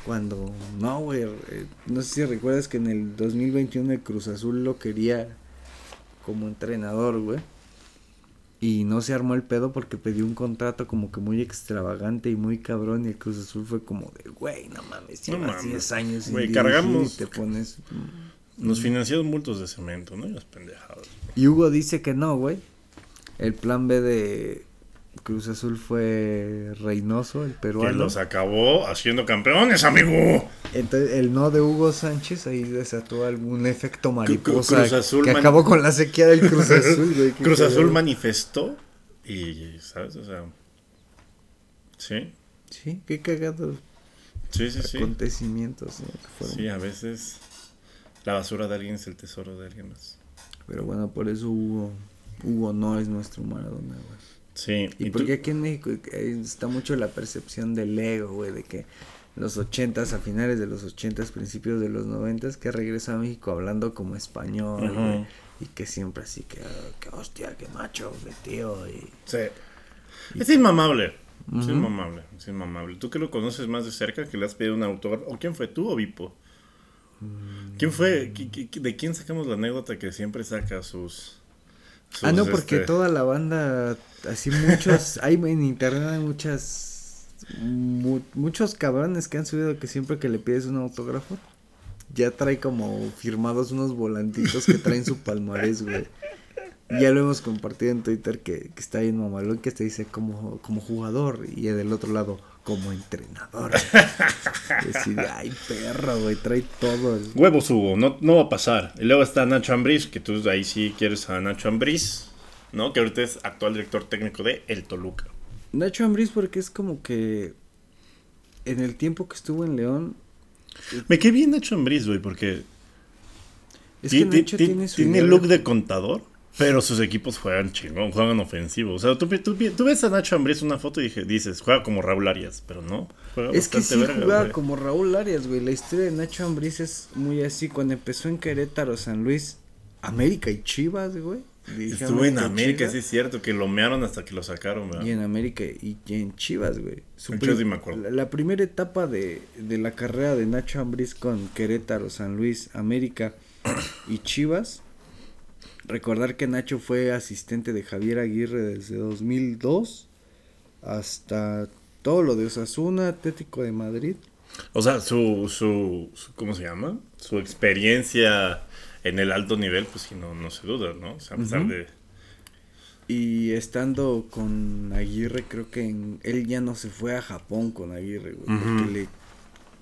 Cuando... No, güey. eh, No sé si recuerdas que en el 2021 el Cruz Azul lo quería como entrenador, güey. Y no se armó el pedo porque pidió un contrato como que muy extravagante y muy cabrón. Y el Cruz Azul fue como de, güey, no mames, llevas mames. 10 años sin Güey, dirigir cargamos- y te pones... Nos financiaron multos de cemento, ¿no? Y las pendejadas. Y Hugo dice que no, güey. El plan B de Cruz Azul fue Reynoso, el Que peruano. los acabó haciendo campeones, amigo. Entonces, el no de Hugo Sánchez ahí desató algún efecto mariposa Cruz Azul que acabó con la sequía del Cruz Azul, güey. Cruz Azul manifestó y, ¿sabes? O sea, sí, Sí, qué cagados sí, sí, sí. acontecimientos, ¿no? que fueron. Sí, a veces la basura de alguien es el tesoro de alguien más. Pero bueno, por eso Hugo, Hugo no es nuestro Maradona, güey. Sí, Y y porque tú- aquí en México eh, está mucho la percepción del ego, güey, de que los ochentas, a finales de los ochentas, principios de los noventas, que regresa a México hablando como español, güey, y que siempre así que, ah, que hostia, que macho, que tío, y... Sí. Es inmamable. Es inmamable, es inmamable. Tú que lo conoces más de cerca, que le has pedido un autógrafo. ¿O quién fue tú o Vipo? ¿Quién fue? ¿Qui- qui- qui- ¿De quién sacamos la anécdota que siempre saca sus... Ah, no, porque este, toda la banda, así muchos, hay en internet hay muchas, mu- muchos cabrones que han subido que siempre que le pides un autógrafo, ya trae como firmados unos volantitos que traen su palmarés, güey. Ya lo hemos compartido en Twitter que, que está bien mamalón, que te dice como, como jugador y del otro lado como entrenador. Y así de, ay, perro, güey, trae todo. Huevos Hugo, no, no va a pasar. Y luego está Nacho Ambriz, que tú ahí sí quieres a Nacho Ambriz, ¿no? Que ahorita es actual director técnico de El Toluca. Nacho Ambriz porque es como que en el tiempo que estuvo en León, Me quedé bien Nacho Ambriz, güey, porque es que Nacho ti- tiene su tiene look de contador, pero sus equipos juegan chingón, juegan ofensivo. O sea, tú, tú- tú ves a Nacho Ambriz una foto y dije, dices, juega como Raúl Arias, pero no. Juega Es que sí verga, jugaba güey. como Raúl Arias, güey. La historia de Nacho Ambriz es muy así. Cuando empezó en Querétaro, San Luis, América y Chivas, güey. Estuvo en América, Chivas, sí es cierto, que lo mearon hasta que lo sacaron, ¿verdad? Y en América y, y en Chivas, güey. Chivas me acuerdo. La, la primera etapa de, de la carrera de Nacho Ambriz con Querétaro, San Luis, América y Chivas. Recordar que Nacho fue asistente de Javier Aguirre desde 2002 hasta todo lo de Osasuna, Atlético de Madrid. O sea, su, su, su- ¿cómo se llama? Su experiencia en el alto nivel, pues sí, no, no se duda, ¿no? O sea, a pesar Ujú. de... Y estando con Aguirre, creo que en- él ya no se fue a Japón con Aguirre, güey, Ujú. porque le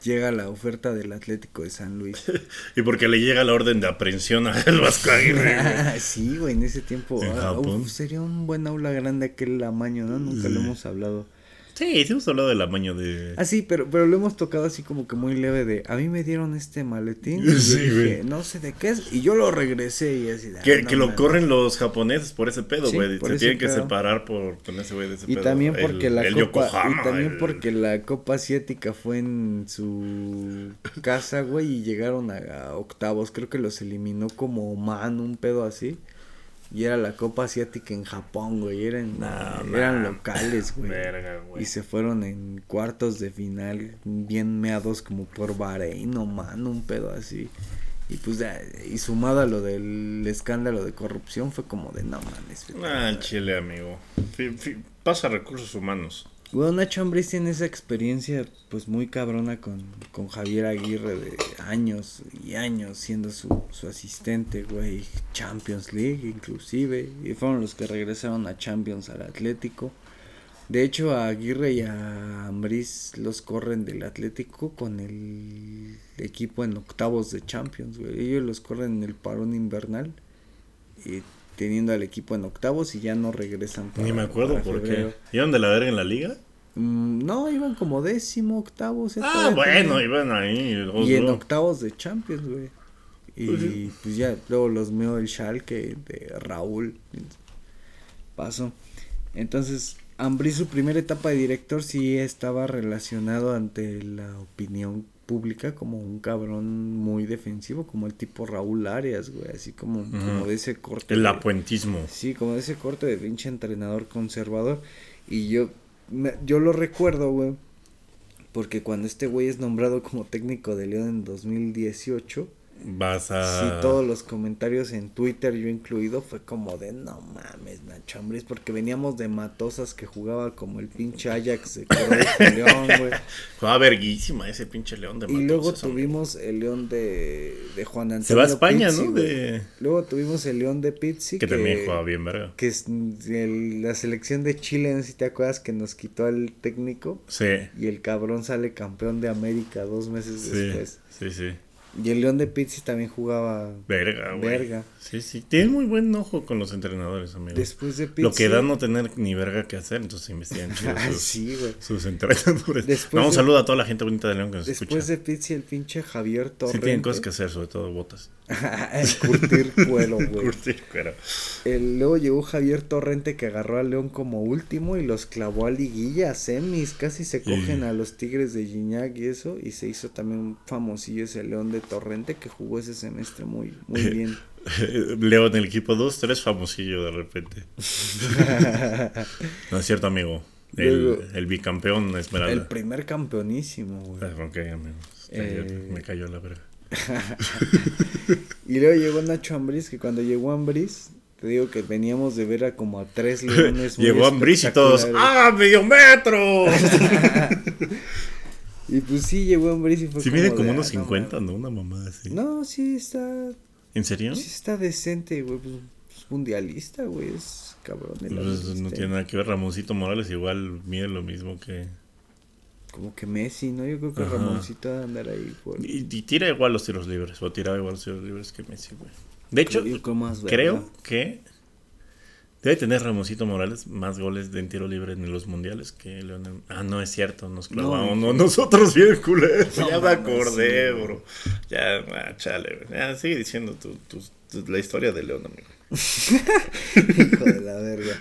llega la oferta del Atlético de San Luis. Y porque le llega la orden de aprehensión a el Vasco Aguirre, sí, güey, en ese tiempo. En ah, uf, sería un buen aula grande aquel amaño, ¿no? Nunca lo hemos hablado. Sí, sí hemos hablado del amaño de... Ah, sí, pero, pero lo hemos tocado así como que muy leve de, a mí me dieron este maletín. Y Sí, dije, no sé de qué es. Y yo lo regresé y así de, Que, ah, no que lo corren los japoneses por ese pedo, Sí, güey. por Se ese tienen que separar por ponerse güey de ese Y pedo. también porque El- la el copa Yokohama, y también el- porque la copa asiática fue en su casa, güey, y llegaron a, a octavos, creo que los eliminó como Oman, un pedo así. Y era la copa asiática en Japón, güey, eran No, eran locales, güey. Verga, güey. Y se fueron en cuartos de final bien meados como por Bahrein, Oman, un pedo así. Y pues ya, y sumado a lo del escándalo de corrupción fue como de no mames. Ah, chile, amigo. Pasa recursos humanos. Bueno, Nacho Ambriz tiene esa experiencia pues muy cabrona con, con Javier Aguirre de años y años siendo su, su asistente, güey. Champions League inclusive. Y fueron los que regresaron a Champions al Atlético. De hecho a Aguirre y a Ambriz los corren del Atlético con el equipo en octavos de Champions, güey. Ellos los corren en el parón invernal. Y teniendo al equipo en octavos y ya no regresan. Ni me acuerdo para por febrero. qué. ¿Iban de la verga en la liga? Mm, no, iban como décimo, octavo. Ah, bueno, iban ahí. los Y en octavos de Champions, güey. Y Pues pues, ya, luego los meó el Schalke de Raúl. Pasó. Entonces, Ambrí su primera etapa de director sí estaba relacionado ante la opinión pública como un cabrón muy defensivo, como el tipo Raúl Arias, güey, así como, como de ese corte. El de- apuentismo. Sí, como de ese corte de pinche entrenador conservador. Y yo, me- yo lo recuerdo, güey. Porque cuando este güey es nombrado como técnico de León en 2018, Vas a. sí, todos los comentarios en Twitter, yo incluido, fue como de no mames, Nacho Ambriz, porque veníamos de Matosas que jugaba como el pinche Ajax de León, güey. Jugaba verguísima ese pinche león de Y luego hombre. tuvimos el León de, de Juan Antonio Se va a España, Pizzi, ¿no? De... Luego tuvimos el León de Pizzi Que también jugaba bien, verga. que es el- la selección de Chile, no sé si te acuerdas que nos quitó al técnico Sí. y el cabrón sale campeón de América dos meses Sí, después. sí, sí. Y el León de Pizzi también jugaba Verga, güey. Verga. Sí, sí. Tienes muy buen ojo con los entrenadores, amigo. después de Pizzi. Lo que da no tener ni verga que hacer, entonces investigan chido sus, sí, güey. sus entrenadores. Después No, un de- saludo a toda la gente bonita de León que nos Después escucha. de Pizzi el pinche Javier Torrente. Sí tienen cosas que hacer, sobre todo botas. Curtir cuero, güey. Curtir cuero. El- luego llegó Javier Torrente que agarró a León como último y los clavó a liguilla, a semis, casi se cogen a los Tigres de Gignac y eso, y se hizo también famosillo ese León de Torrente que jugó ese semestre muy, muy bien. León en el equipo 2, 3, famosillo de repente. No es cierto, amigo. El, Luego- el bicampeón El Esmeralda. primer campeonísimo, güey. Ah, ok, amigo. Eh, Me cayó la verga. Y luego llegó Nacho Ambriz, que cuando llegó Ambriz, te digo que veníamos de ver a como a tres leones. Llegó Ambris y todos. ¡Ah, medio metro! Y pues sí, llegó Ambriz y fue Sí, mide de, como ah, unos no 50, mames. ¿no? Una mamada así. No, sí está, ¿En serio? sí está decente, güey, pues, pues, mundialista, güey, es cabrón. el Pues Ambriz, no tiene nada que ver. Ramoncito Morales igual mide lo mismo que. Como que Messi, ¿no? Yo creo que Ajá. Ramoncito va a andar ahí por... Y, y tira igual los tiros libres. O tiraba igual los tiros libres que Messi, güey. De hecho, creo más verga. creo que debe tener Ramoncito Morales más goles de en tiro libre en los mundiales que Leonel. Ah, no es cierto. Nos clavamos No. no, nosotros bien culeros. No ya me acordé, sí, bro. Ya, ah, chale, güey. Ya, sigue diciendo tu, tu- tu- la historia de León, amigo. Hijo de la verga.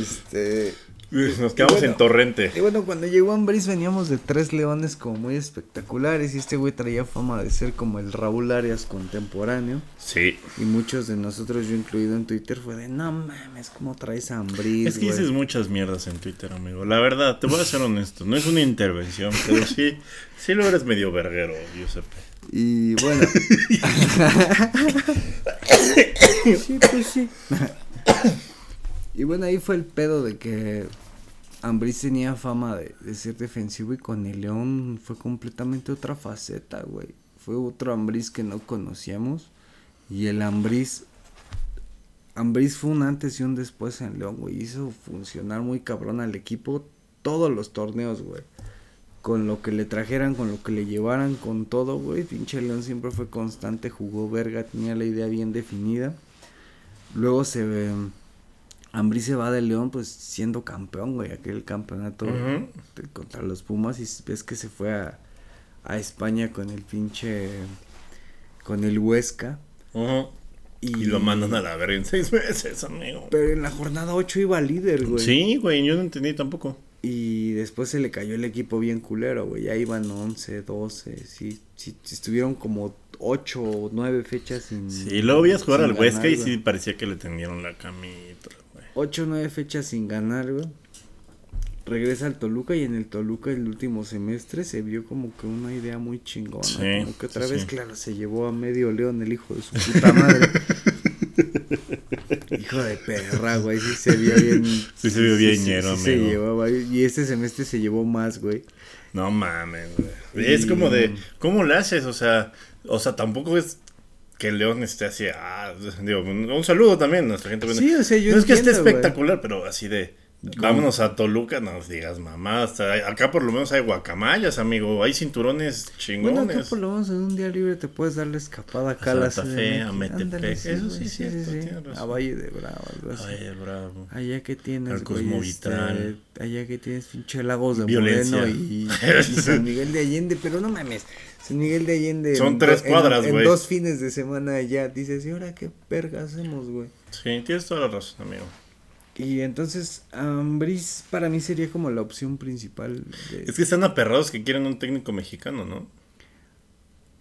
Este... Nos quedamos bueno, en Torrente. Y bueno, cuando llegó Ambris veníamos de tres leones como muy espectaculares y este güey traía fama de ser como el Raúl Arias contemporáneo Sí. y muchos de nosotros, yo incluido en Twitter, fue de no mames, ¿cómo traes a Ambris? Es que dices muchas mierdas en Twitter, amigo. La verdad, te voy a ser honesto. No es una intervención, pero sí, sí lo eres medio verguero, Giuseppe. Y bueno. sí, pues sí. y bueno, ahí fue el pedo de que Ambris tenía fama de, de ser defensivo y con el León fue completamente otra faceta, güey. Fue otro Ambris que no conocíamos. Y el Ambris. Ambris fue un antes y un después en León, güey. Hizo funcionar muy cabrón al equipo todos los torneos, güey con lo que le trajeran, con lo que le llevaran, con todo, güey. Pinche León siempre fue constante, jugó verga, tenía la idea bien definida. Luego se ve. Ambrí se va de León, pues siendo campeón, güey. Aquel campeonato de- contra los Pumas. Y ves que se fue a, a España con el pinche. Con el Huesca. Ujú. Y lo mandan a la verga en seis meses, amigo. Pero en la jornada 8 iba líder, güey. Sí, güey, yo no entendí tampoco. Y después se le cayó el equipo bien culero, güey. Ya iban 11, 12. Sí, sí, estuvieron como 8 o 9 fechas sin. Sí, luego vías jugar al Huesca y sí parecía que le tendieron la camita. 8 o 9 fechas sin ganar, güey. Regresa al Toluca y en el Toluca el último semestre se vio como que una idea muy chingona. Sí, como que otra sí, vez, sí. claro, se llevó a medio león el hijo de su puta madre. hijo de perra, güey. Sí se vio bien. Sí se vio bien ñero, sí se amigo. llevaba. Y este semestre se llevó más, güey. No mames, güey. Y- Es como de, ¿cómo le haces? O sea, o sea, tampoco es que el León esté así, ah, digo, un, saludo también a nuestra gente. Sí, o sea, yo No es que esté espectacular, pero así de, Vámonos a Toluca, no nos digas mamá. Hasta acá por lo menos hay guacamayas, amigo. Hay cinturones Bueno, acá chingones. por lo menos en un día libre te puedes dar la escapada acá a la Santa Fe, a Metepec. Ándale, Eso sí güey, cierto, tienes A. Valle de Bravo, algo así. Ay, bravo. Allá que tienes, Al güey, este, allá que tienes pinche Lagos de Violencia. Moreno y, y San Miguel de Allende, pero no mames, San Miguel de Allende. Son en tres en- cuadras, en, güey. dos fines de semana ya dices, ¿y ahora qué verga hacemos, güey? Sí, tienes toda la razón, amigo. Y entonces, Ambris para mí sería como la opción principal. De... Es que están aperrados que quieren un técnico mexicano, ¿no?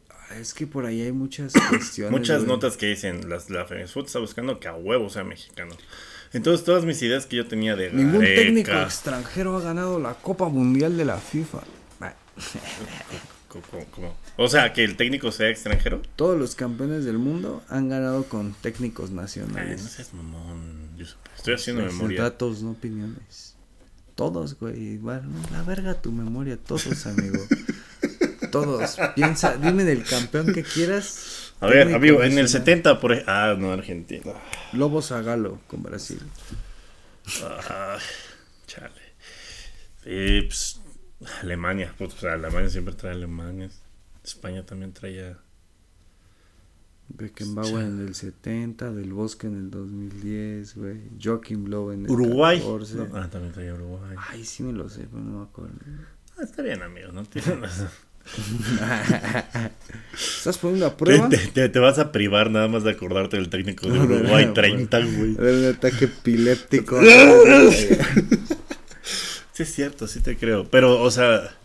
Ah, Es que por ahí hay muchas cuestiones. Muchas güey. notas que dicen, las, la Foot está buscando que a huevo sea mexicano. Entonces, todas mis ideas que yo tenía de Ningún Gareca, técnico extranjero ha ganado la Copa Mundial de la FIFA. Como- O sea, que el técnico sea extranjero. Todos los campeones del mundo han ganado con técnicos Ay, no nacionales. seas mamón. Estoy haciendo memoria. Datos, no opiniones. Todos, güey. Bueno, la verga tu memoria, todos, amigo. todos. Piensa, dime del campeón que quieras. A ver, amigo, en el nacional. 70, por Ah, no, Argentina. Lobo Zagalo con Brasil. Ah, chale. Eh, pues, Alemania. pues, o sea, Alemania siempre trae alemanes. España también traía. Beckenbauer en el 70, Del Bosque en el 2010, güey. Joachim Low en el Uruguay. 14. No, ah, también traía Uruguay. Ay, sí me lo sé, pero no me acuerdo. Ah, está bien, amigo, no tienes razón. ¿Estás poniendo a prueba? te- te- te vas a privar nada más de acordarte del técnico de Uruguay no, 30, güey. Era un ataque epiléptico. Sí, es cierto, sí te creo. Pero, o sea,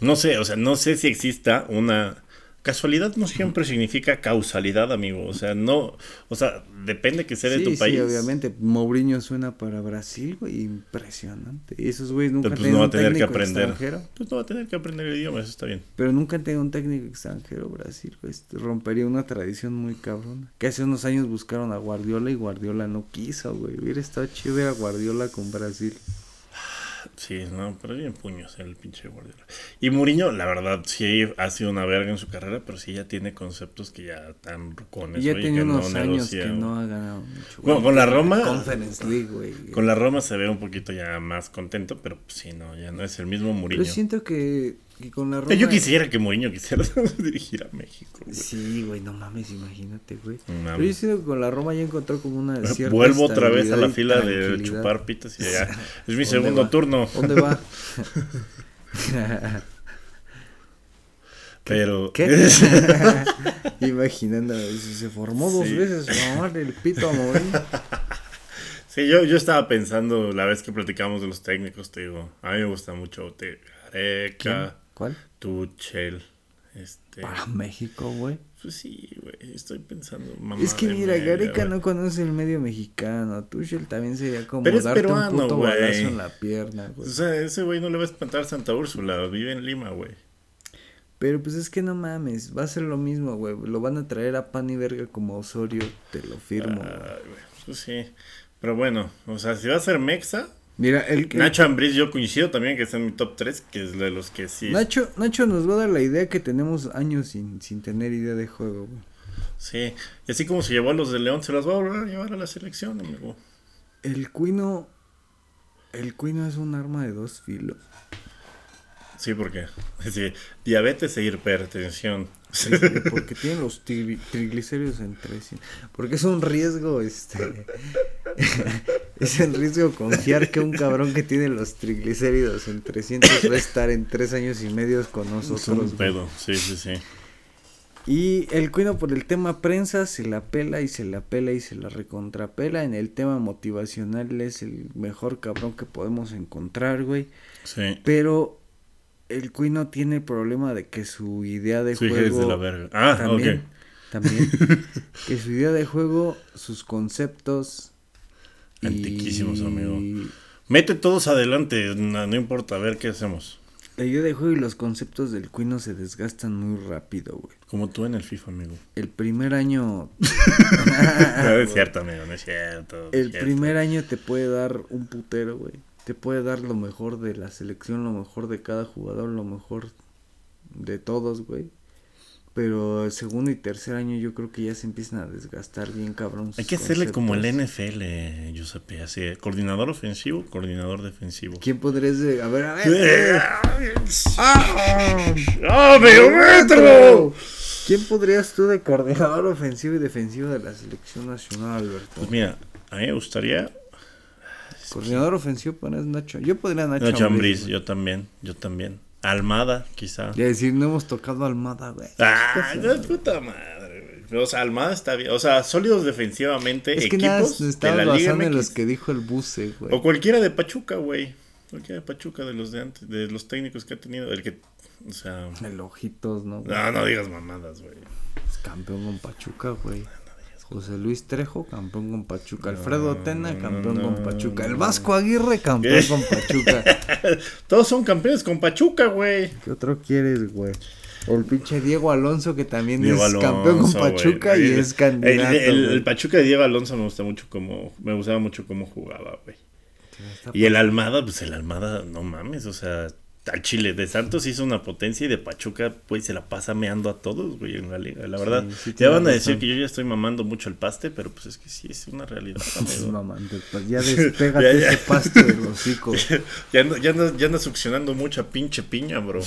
no sé, o sea, no sé si exista una. Casualidad no siempre significa causalidad, amigo. O sea, no. O sea, depende que sea de sí, tu sí, país. obviamente. Mourinho suena para Brasil, güey. Impresionante. Y esos güeyes nunca Pero pues no va a un tener que técnico aprender. extranjero. Pues no va a tener que aprender el idioma, eso está bien. Pero nunca han tenido un técnico extranjero Brasil, güey. Esto Rompería una tradición muy cabrona. Que hace unos años buscaron a Guardiola y Guardiola no quiso, güey. Hubiera estado chido a Guardiola con Brasil. Sí, no, pero bien puños el pinche Guardiola. Y Mourinho, la verdad, sí ha sido una verga en su carrera, pero sí ya tiene conceptos que ya están rucones. Y ya que no años negocia, que no ha ganado mucho. Bueno, con la Roma- Conference League, güey. Con la Roma se ve un poquito ya más contento, pero pues, sí, no, ya no es el mismo Mourinho. Pero siento que, que con la Roma... Yo quisiera que Mourinho quisiera dirigir a México. güey. Sí, güey, no mames, imagínate, güey. No. Pero yo siento que con la Roma ya encontró como una cierta Vuelvo otra vez a la fila de chupar pitas y ya. Es mi ¿Dónde segundo va? turno. ¿Dónde va? Pero. ¿Qué? Imaginando, se formó dos Sí. veces, mamarle el pito a Mourinho. sí, yo, yo estaba pensando la vez que platicamos de los técnicos, te digo. A mí me gusta mucho Te Gareca, ¿Cuál? Tuchel. Este. Para México, güey. Pues sí, güey. Estoy pensando. mamá Es que mira, media, Gareca no conoce el medio mexicano. Tuchel también sería como Pero es darte peruano, un puto balazo en la pierna, O güey. sea, ese güey no le va a espantar Santa Úrsula. Vive en Lima, güey. Pero pues es que no mames, va a ser lo mismo, güey. Lo van a traer a pan y verga como Osorio, te lo firmo. güey, Pues sí. Pero bueno, o sea, si va a ser Mexa. Mira, el que... Nacho Ambriz, yo coincido también que está en mi top 3, que es de los que sí. Nacho, Nacho nos va a dar la idea que tenemos años sin, sin tener idea de juego, güey. Sí. Y así como se llevó a los de León, se las va a volver a llevar a la selección, amigo. El cuino. El cuino es un arma de dos filos. Sí, porque. Sí, diabetes e hipertensión. Sí, porque tiene los tri- triglicéridos en 300. Porque es un riesgo, este. es el riesgo confiar que un cabrón que tiene los triglicéridos en 300 va a estar en tres años y medio con Es un nosotros. pedo. Sí, sí, sí. Y el cuino por el tema prensa se la pela y se la pela y se la recontrapela. En el tema motivacional es el mejor cabrón que podemos encontrar, güey. Sí. Pero el cuino tiene problema de que su idea de Su hija juego... es de la verga. Ah, también, ok. también. que su idea de juego, sus conceptos... y- Antiquísimos, amigo. Mete todos adelante, no, no importa, a ver qué hacemos. La idea de juego y los conceptos del cuino se desgastan muy rápido, güey. Como tú en el FIFA, amigo. El primer año no es cierto, amigo, no es cierto. no es El cierto. primer año te puede dar un putero, güey. Te puede dar lo mejor de la selección, lo mejor de cada jugador, lo mejor de todos, güey. Pero el segundo y tercer año yo creo que ya se empiezan a desgastar bien cabrón. Hay que hacerle como el. NFL, Giuseppe, así, coordinador ofensivo, coordinador defensivo. ¿Quién podrías de... A ver, a ver. ¡Ah, metro! ¿Quién podrías tú de coordinador ofensivo y defensivo de la selección nacional, Alberto? Pues mira, a mí me gustaría Coordinador ofensivo pones Nacho. Yo podría Nacho, Nacho Ambriz, yo también, yo también. Almada, quizá. Y decir, no hemos tocado Almada, güey. Ah, de puta madre, güey. O sea, Almada está bien. O sea, sólidos defensivamente, es que nada, equipos nos de estamos la Liga en los que dijo el buce, güey. O cualquiera de Pachuca, güey. Cualquiera de Pachuca, de los de antes, de los técnicos que ha tenido. El que, o sea... El ojitos, ¿no? güey? No, no digas mamadas, güey. Es campeón con Pachuca, güey. José Luis Trejo, campeón con Pachuca. Alfredo Tena, no, campeón no, con Pachuca. El. Vasco Aguirre, campeón ¿Qué? con Pachuca. Todos son campeones con Pachuca, güey. ¿Qué otro quieres, güey? O el pinche Diego Alonso, que también Diego es campeón con. Pachuca y es candidato. El, el- el güey. Pachuca de Diego Alonso me gusta mucho como. Me gustaba mucho cómo jugaba, güey. Y el Almada, pues el Almada, no mames, o sea, al Chile de Santos hizo una potencia y de Pachuca, pues se la pasa meando a todos, güey, en la liga. La verdad, Sí, sí ya van a decir razón. que yo ya estoy mamando mucho el paste, pero pues es que sí, es una realidad, pues ya despégate Ya, ya. ese pasto de los hocicos. ya, anda, ya, anda, ya anda succionando mucha pinche piña, bro.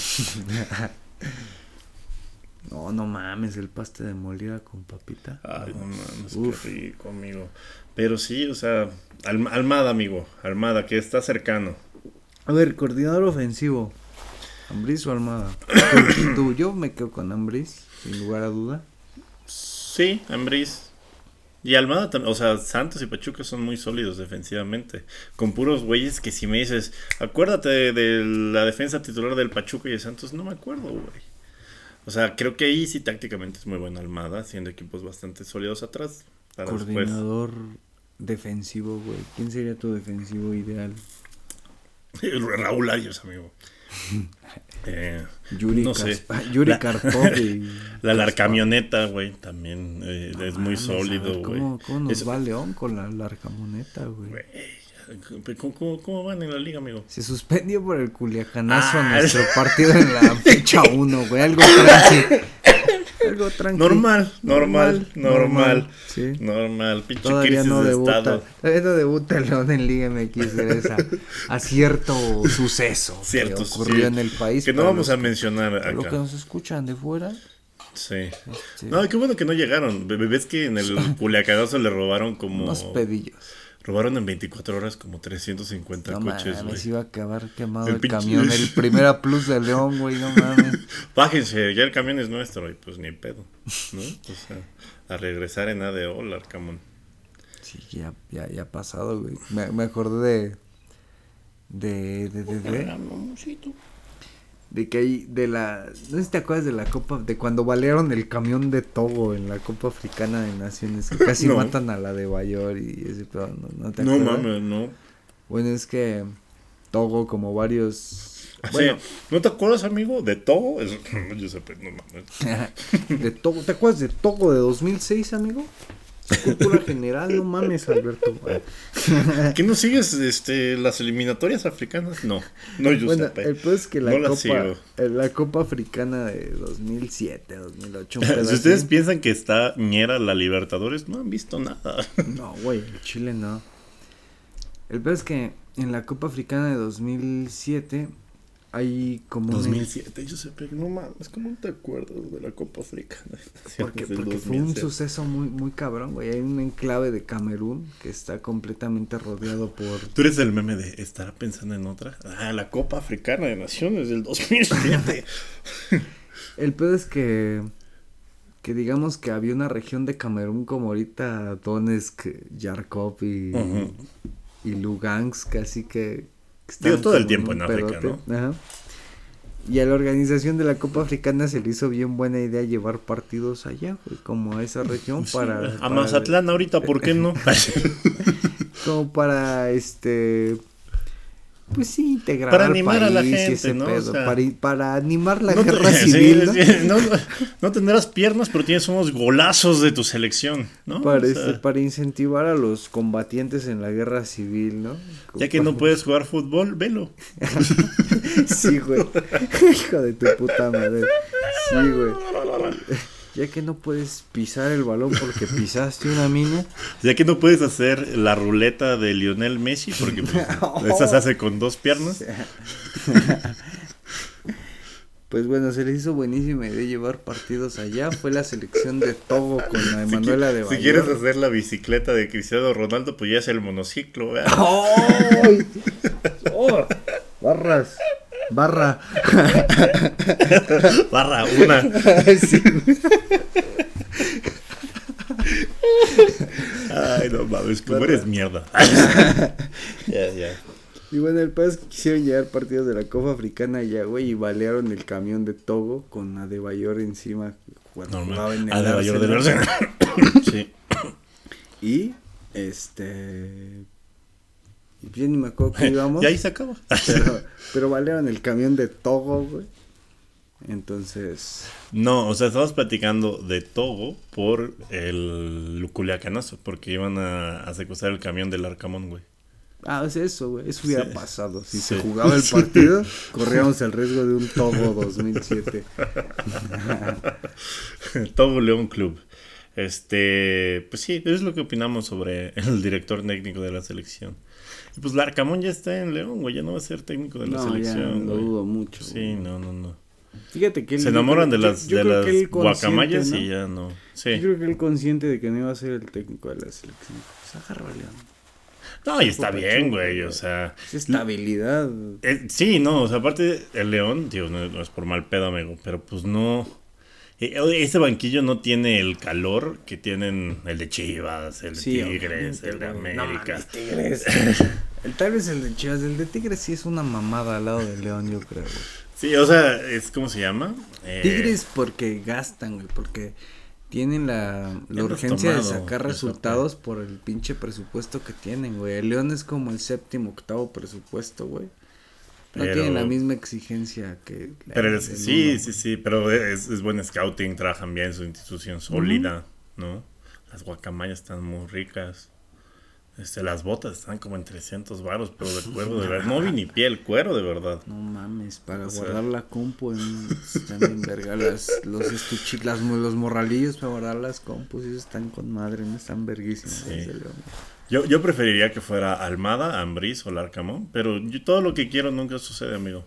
No, no mames, el paste de molida con papita. Ay, no mames, Uf. qué rico, amigo. Pero sí, o sea, Alm- Almada, amigo, Almada, que está cercano. A ver, coordinador ofensivo. ¿Ambriz o Almada? Tú, tú, yo me quedo con Ambriz, sin lugar a duda. Sí, Ambriz. Y Almada también, o sea, Santos y Pachuca son muy sólidos defensivamente. Con puros güeyes que si me dices, acuérdate de, la defensa titular del Pachuca y de Santos, no me acuerdo, güey. O sea, creo que ahí sí tácticamente es muy buena Almada, siendo equipos bastante sólidos atrás. Después. Coordinador defensivo, güey. ¿Quién sería tu defensivo ideal? Raúl Arias, amigo. Eh, Yuri, no sé. ah, Yuri La-. La larcamioneta, güey, también eh, No es muy mames, a ver, sólido, güey. ¿Cómo, cómo nos Es- va León con la larcamoneta, güey? ¿Cómo, cómo, cómo van en la liga, amigo? Se suspendió por el culiacanazo Ah. nuestro partido en la fecha 1, güey. Algo tranqui. Algo tranqui. Normal, normal, normal. Sí. Normal, pinche Todavía no de debuta. estado. Todavía no debuta el León en Liga MX gracias a, a cierto suceso Cierto, que ocurrió sí. en el país. Que no vamos los a mencionar para los que acá. nos escuchan de fuera. Sí. este, No, qué bueno que no llegaron. Ves que en el Culiacanazo le robaron como. unos pedillos. Robaron en 24 horas como 350 No coches, güey. iba a acabar quemado El camión. El primera plus de León, güey, no mames. Bájense, ya el camión es nuestro y pues ni pedo. ¿No? O sea, a regresar en ADO, el Arcamón. Sí, ya, ya, ya ha pasado, güey. Me, me acordé de. De, de, de, de, de que hay. De la. No sé si te acuerdas de la Copa. De cuando balearon el camión de Togo en la Copa Africana de Naciones. Que casi No. matan a la de Bayor y ese pedo. ¿No, no te No acuerdas? mames, no. Bueno, es que. Togo, como varios. Bueno, Bueno, ¿no te acuerdas, amigo, de todo? Es- Yo sé, pero no mames. de Togo. ¿Te acuerdas de Togo de 2006, amigo? Cultura general, no mames, Alberto. ¿Qué no sigues este, las eliminatorias africanas? No, no, yo Bueno, el peor es que la, No Copa, eh, la Copa Africana de 2007, 2008. un Si ustedes piensan que está ñera la Libertadores, no han visto nada. No, güey, en Chile no. El peor es que en la Copa Africana de 2007 hay como un- 2007, yo sé, pero no mames, ¿cómo te acuerdas de la Copa Africana? Porque, fue un 2007. suceso muy, muy cabrón, güey. Hay un enclave de Camerún que está completamente rodeado por... Tú eres el meme de ¿estará pensando en otra? Ah, la Copa Africana de Naciones del 2007. El peor es que... Que digamos que había una región de Camerún como ahorita Donetsk, Yarkov y... Y Lugansk, así que... Digo, todo el tiempo en África, pedote. Ajá. Y a la organización de la Copa Africana se le hizo bien buena idea llevar partidos allá, güey, como a esa región para... a para- Mazatlán ahorita, ¿por qué no? Como para, este... Pues sí, integrar Para animar a la gente, ¿no? O pedo, sea, para, para animar la No guerra civil, ¿no? sí, no, no tendrás piernas, pero tienes unos golazos de tu selección, ¿no? Para, O sea, este, para incentivar a los combatientes en la guerra civil, ¿no? Ya que no puedes jugar fútbol, velo. Sí, güey. Hijo de tu puta madre. Sí, güey. Ya que no puedes pisar el balón porque pisaste una mina. Ya que no puedes hacer la ruleta de Lionel Messi, porque pues, esa se hace con dos piernas. Pues bueno, se les hizo buenísima idea llevar partidos allá. Fue la selección de Togo con la Emanuela de Si Bayor. quieres hacer la bicicleta de Cristiano Ronaldo, pues ya es el monociclo. ¡Ay! ¡Oh! Barras. Barra. Barra, una. Sí. Ay, no mames, como eres mierda. ya, ya. Y bueno, el que quisieron llevar partidos de la Copa Africana allá, güey, y balearon el camión de Togo con Adebayor encima cuando jugaba en el Ah, de Bayor del. Arsenal. sí. Y, este... y Bien, ni me acuerdo que íbamos. Y ahí se acaba. Pero, pero balearon el camión de Togo, güey. Entonces... No, o sea, estamos platicando de Togo por el Culiacanazo, porque iban a, a secuestrar el camión del Arcamón, güey. Ah, es eso, güey. Eso hubiera Sí. pasado. Si Sí. se jugaba el partido, corríamos el riesgo de un Togo 2007. Togo León Club. Este, pues sí, es lo que opinamos sobre el director técnico de la selección. Y pues Larcamón ya está en León, güey, ya no va a ser técnico de la No, ya selección. lo güey. dudo mucho. Sí, güey. no, no, no. Fíjate que él- Se enamoran de yo- las, yo de que él las guacamayas ¿no? y ya no. Yo Sí. creo que él consciente de que no iba a ser el técnico de la selección. Pues agarra León. No, y está bien, güey, o sea. Es estabilidad. Eh, sí, no, o sea, aparte el León, no, no es por mal pedo, amigo, pero pues no. Eh, Ese banquillo no tiene el calor que tienen el de Chivas, el de Sí, Tigres, el de. No América. mames, Tigres. el, tal vez el de Chivas. El de Tigres sí es una mamada al lado de León, yo creo. güey. sí, o sea, es ¿cómo se llama? Eh, Tigres porque gastan, güey, porque tienen la, urgencia de sacar resultados por el pinche presupuesto que tienen, güey. El León es como el séptimo, octavo presupuesto, güey. No Pero- tienen la misma exigencia que... la Pero es- sí, sí, sí, pero es, es buen scouting, trabajan bien, su institución sólida, ¿no? Las guacamayas están muy ricas. Este, las botas están como en 300 varos, pero de cuero de verdad. No vi ni piel, cuero de verdad. No mames, para O sea- guardar la compu en, están en verga las, los estuchi, las, los morralillos para guardar las compus, esos están con madre, no están verguísimos. Sí. Yo, yo preferiría que fuera Almada, Ambriz o Larcamón, pero yo- todo lo que quiero nunca sucede, amigo.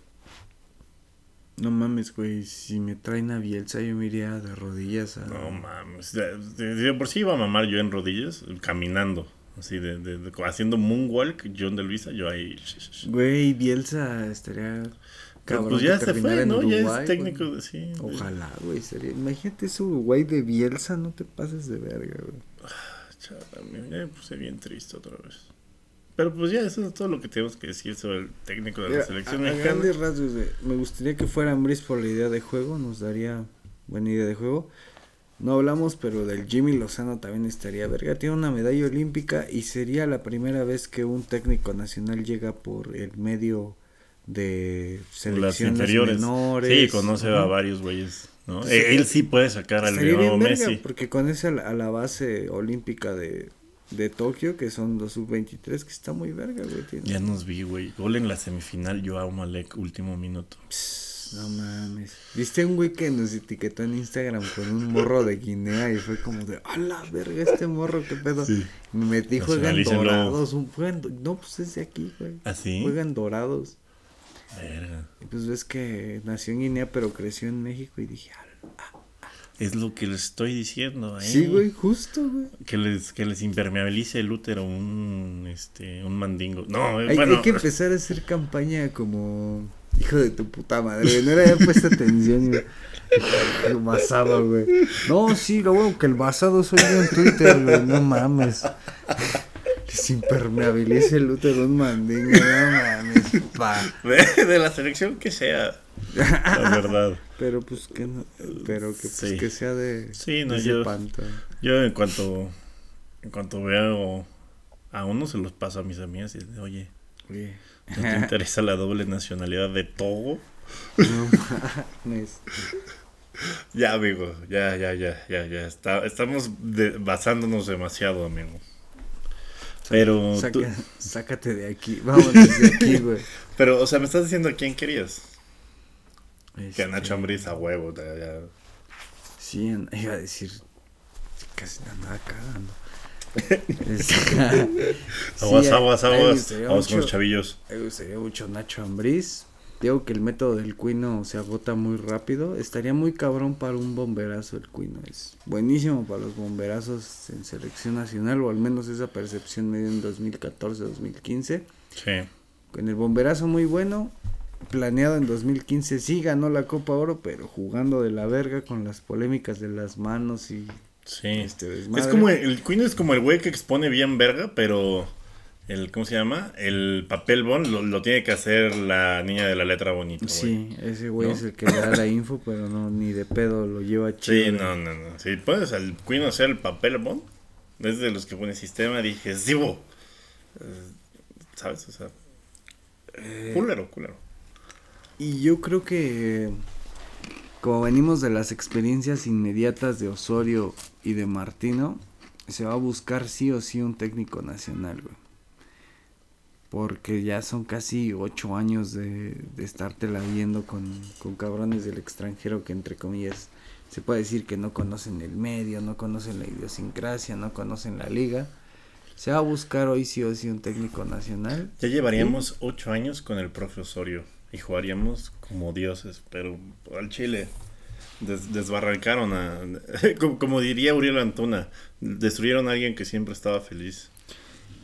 No mames, güey, si me traen a Bielsa yo me iría de rodillas a... No mames. De, de- de por sí iba a mamar yo en rodillas, caminando, así de, haciendo moonwalk, John de Luisa, yo ahí. Güey, Bielsa estaría... Cabrón pues ya se fue, ¿no? ya es técnico güey. de sí. Ojalá, güey, sería... Imagínate ese Uruguay de Bielsa, no te pases de verga, güey. Amigo, ya me puse bien triste otra vez. Pero pues ya, eso es todo lo que tenemos que decir sobre el técnico de la Mira, selección a, a mexicana. grandes rasgos, güey, me gustaría que fuera Ambris por la idea de juego, nos daría buena idea de juego. No hablamos, pero del Jimmy Lozano también estaría verga. Tiene una medalla olímpica y sería la primera vez que un técnico nacional llega por el medio de Las selecciones inferiores. menores. Sí, conoce a Ajá. varios güeyes. ¿No? Sí. Eh, Él sí puede sacar al nuevo Messi. porque a la, a la base olímpica de, de Tokio, que son los sub-23, que está muy verga, güey. Ya nos vi, güey. Gol en la semifinal, Joao Malek, último minuto. No mames. ¿Viste un güey que nos etiquetó en Instagram con un morro de Guinea y fue como de, a la verga este morro, qué pedo? Sí. Me metí, juegan dorados, un, juegan no, pues es de aquí, güey. ¿Ah, sí? Juegan dorados. Verga. Y pues ves que nació en Guinea pero creció en México y dije, "Al- Es lo que les estoy diciendo. ¿eh? sí, güey, justo, güey. Que les, que les impermeabilice el útero un, este, un mandingo. No, Hay, bueno. hay que empezar a hacer campaña como hijo de tu puta madre, güey. No le había puesto atención, güey. El basado, güey. No, sí, lo bueno que el basado soy yo en Twitter, güey. No mames. Les impermeabilice el útero un mandingo, no mames, de, de la selección que sea. La verdad. Pero pues que no, pero que pues Sí. que sea de, Sí, no, de yo- panta. Yo en cuanto en cuanto veo a uno se los paso a mis amigas y digo, oye, Oye, ¿no te interesa la doble nacionalidad de Togo? no mames. Ya, amigo, ya, ya, ya, ya, ya. Está, estamos de- basándonos demasiado, amigo. Pero, Saca- tú- sácate de aquí, vámonos de aquí, güey. pero, o sea, me estás diciendo a quién querías. Que a Este, Nacho Ambriz a huevo. ya, ya. Sí, iba a decir, casi andaba cagando. Es- Aguas, Sí, aguas, aguas. Vamos con los chavillos. Me gustaría mucho Nacho Ambriz. Digo que el método del cuino se agota muy rápido. Estaría muy cabrón para un bomberazo el cuino. Es buenísimo para los bomberazos en selección nacional, o al menos esa percepción me dio en 2014-2015. Sí. Con el bomberazo muy bueno, planeado en 2015, sí ganó la Copa Oro, pero jugando de la verga con las polémicas de las manos y Sí. este desmadre. Es como el, el Queen es como el güey que expone bien verga, pero el ¿cómo se llama? El papel bond lo, lo tiene que hacer la niña de la letra bonita. Sí, ese güey ¿No? es el que le da la info, pero no, ni de pedo lo lleva chido. Sí, no, no, no. Si pones al Queen hacer el papel bond, es de los que pone sistema digestivo. Eh, ¿Sabes? O sea, Eh, culero, culero. Y yo creo que como venimos de las experiencias inmediatas de Osorio y de Martino, se va a buscar sí o sí un técnico nacional, güey. Porque ya son casi ocho años de, de estártela viendo con, con cabrones del extranjero que entre comillas se puede decir que no conocen el medio, no conocen la idiosincrasia, no conocen la liga. Se va a buscar hoy sí o sí un técnico nacional. Ya llevaríamos ocho años con el profe Osorio y jugaríamos como dioses, pero al Chile des- desbarrancaron a, como, diría Uriel Antuna, destruyeron a alguien que siempre estaba feliz.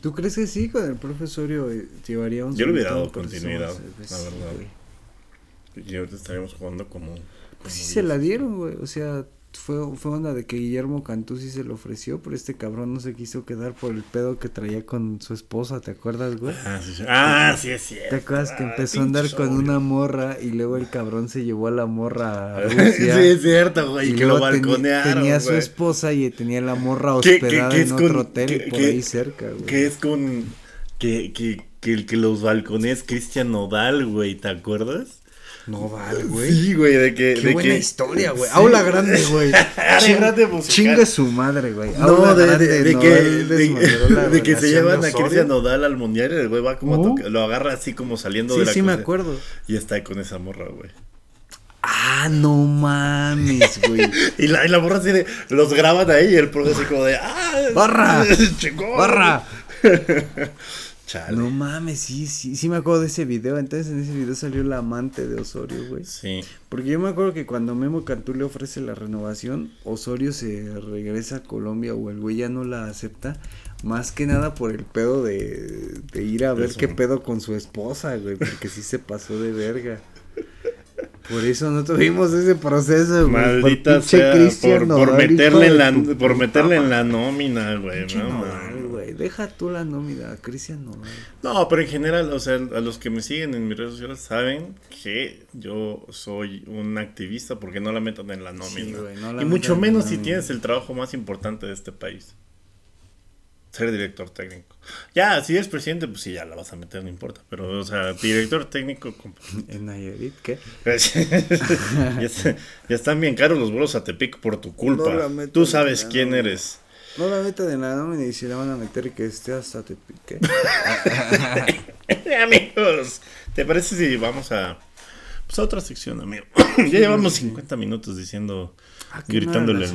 ¿Tú crees que sí con el profesorio eh, llevaría un Yo le hubiera dado continuidad, la sí, verdad. güey. Y ahorita estaríamos jugando como... Pues sí se la dieron, güey. O sea, fue, fue onda de que Guillermo Cantú sí se lo ofreció, pero este cabrón no se quiso quedar por el pedo que traía con su esposa, ¿te acuerdas, güey? Ah, sí, sí. Ah, sí es cierto. ¿Te acuerdas que Ah, empezó a andar con una morra y luego el cabrón se llevó a la morra a sí, Rusia? es cierto, güey, y que lo balconearon, tenía a su esposa y tenía la morra ¿Qué- qué- hospedada qué en con- otro hotel por ahí cerca, güey. Que es con... Que, que, que el que los balcones Cristian Nodal, güey, ¿te acuerdas? No vale, güey. Sí, güey, de que... Qué de buena que- historia, güey. Sí. Aula grande, güey. Área Ching- grande musical. Chingue su madre, güey. No, Aula de, de- grande, de que, de, de que se llevan de a. Cristian Nodal al mundial y el güey va como a tocar- lo agarra así como saliendo de Sí, la sí me cosa. acuerdo. Y está con esa morra, güey. Ah, no mames, güey. Y la, y la morra así de, los graban ahí y el profe así como de, ¡ah! ¡Barra! ¡Barra! Chale. No mames, sí, sí, sí me acuerdo de ese video. Entonces en ese video salió la amante de Osorio, güey. Sí. Porque yo me acuerdo que cuando Memo Cantú le ofrece la renovación, Osorio se regresa a Colombia o el güey ya no la acepta. Más que nada por el pedo de, de ir a ver Eso. qué pedo con su esposa, güey. Porque sí se pasó de verga. Por eso no tuvimos ese proceso, güey. Maldita por sea, por, por Nodal, meterle en la, tu por meterle en la nómina, güey. No, güey. Deja tú la nómina, Cristian Nodal. No, pero en general, o sea, a los que me siguen en mis redes sociales saben que yo soy un activista porque no la metan en la nómina. güey, no la y mucho menos si tienes el trabajo más importante de este país. Ser director técnico. Ya, si eres presidente, pues sí, ya la vas a meter, no importa. Pero, o sea, director técnico... En Nayarit, ¿qué? ya, está- ya están bien caros los vuelos a Tepic por tu culpa. No Tú sabes quién eres. No la metan en la nómina y si la van a meter que esté hasta te pique. Amigos, ¿te parece si vamos a, pues a otra sección, amigo? ya llevamos 50 minutos diciendo, Ah, gritándole.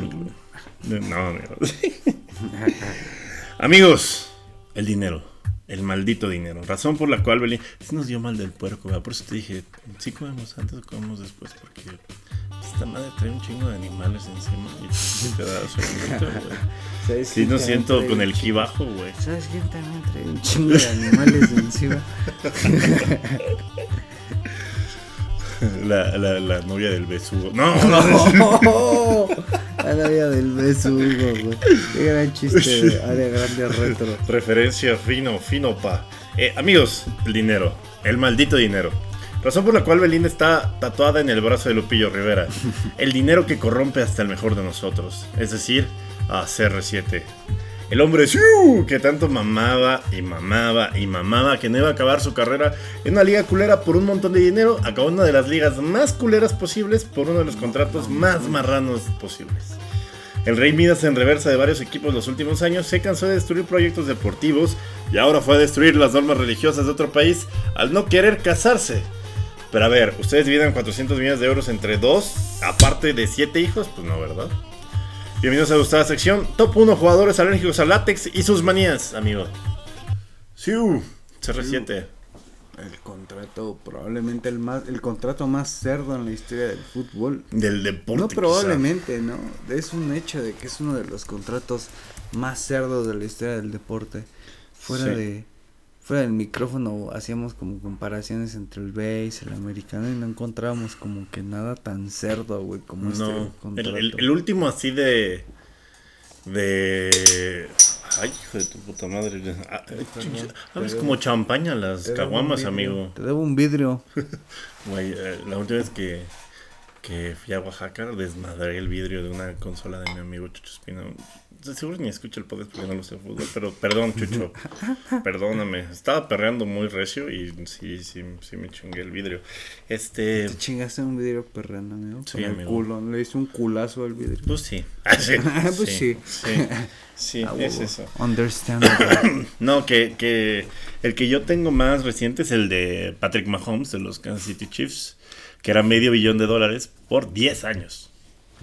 No, amigos. Amigos, el dinero. El maldito dinero. Razón por la cual Belín. Sí nos dio mal del puerco, ¿verdad? Por eso te dije, sí comemos antes o comemos después. Porque esta madre trae un chingo de animales encima. Y te da sueñito, güey. ¿Sabes Sí, no siento con el ki bajo, güey. ¿Sabes quién también trae un chingo de animales encima? La, la, la novia del besugo. No, ¡Oh! La novia del besugo, güey. Qué gran chiste de área grande retro. Referencia fino, fino pa. Eh, amigos, el dinero. El maldito dinero. Razón por la cual Belinda está tatuada en el brazo de Lupillo Rivera. El dinero que corrompe hasta el mejor de nosotros. Es decir, a CR7. El hombre que tanto mamaba y mamaba y mamaba que no iba a acabar su carrera en una liga culera por un montón de dinero, acabó una de las ligas más culeras posibles por uno de los contratos más marranos posibles. El Rey Midas en reversa de varios equipos los últimos años se cansó de destruir proyectos deportivos y ahora fue a destruir las normas religiosas de otro país al no querer casarse. Pero a ver, ¿ustedes dividen 400 millones de euros entre dos, aparte de siete hijos? Pues no, ¿verdad? Bienvenidos a gustada sección Top 1 jugadores alérgicos al látex y sus manías, amigo. Siu, CR7. El contrato, probablemente el más, el contrato más cerdo en la historia del fútbol. Del deporte. No quizá. probablemente, ¿no? Es un hecho de que es uno de los contratos más cerdos de la historia del deporte. Fuera Sí. de fuera del micrófono hacíamos como comparaciones entre el base, el americano y no encontrábamos como que nada tan cerdo, güey, como No, este el, contrato. el- el último así de. De. Ay, hijo de tu puta madre. Ah, Te como champaña las caguamas, amigo. Te debo un vidrio. Güey, eh, la última vez que, que fui a Oaxaca, desmadré el vidrio de una consola de mi amigo Chucho Espino. Seguro ni escucha el podcast porque no lo sé fútbol, pero perdón, Chucho. Perdóname. Estaba perreando muy recio y sí, sí, sí me chingué el vidrio. Este. Te chingaste un vidrio perrando, amigo. Sí, Con el amigo. culo. Le hice un culazo al vidrio. Pues sí. Ah, sí. Pues sí. Sí, sí, Ah, es eso. Understandable. No, que, que el que yo tengo más reciente es el de Patrick Mahomes de los Kansas City Chiefs, que era medio billón de dólares por 10 años.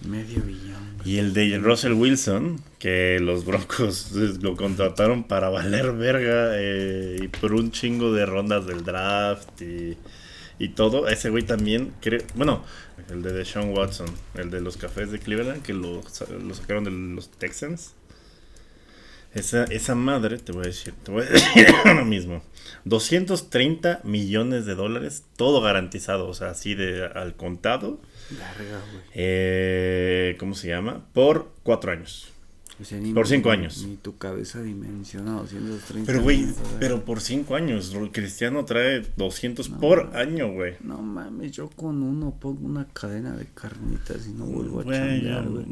Medio billón. Y el de Russell Wilson, que los Broncos lo contrataron para valer verga eh, y por un chingo de rondas del draft y, y todo. Ese güey también, creo, bueno, el de Deshaun Watson, el de los Cafés de Cleveland, que lo, lo sacaron de los Texans. Esa, esa madre, te voy a decir, te voy a decir ahora mismo. 230 millones de dólares, todo garantizado, o sea, así de al contado. Verga, güey. Eh, ¿Cómo se llama? Por cuatro años. O sea, ni- Por cinco ni- años. Ni tu cabeza dimensiona 230. Pero, güey, pero por cinco años. Cristiano trae 200 por año, güey. No mames, yo con uno pongo una cadena de carnitas y no vuelvo a chambear, güey.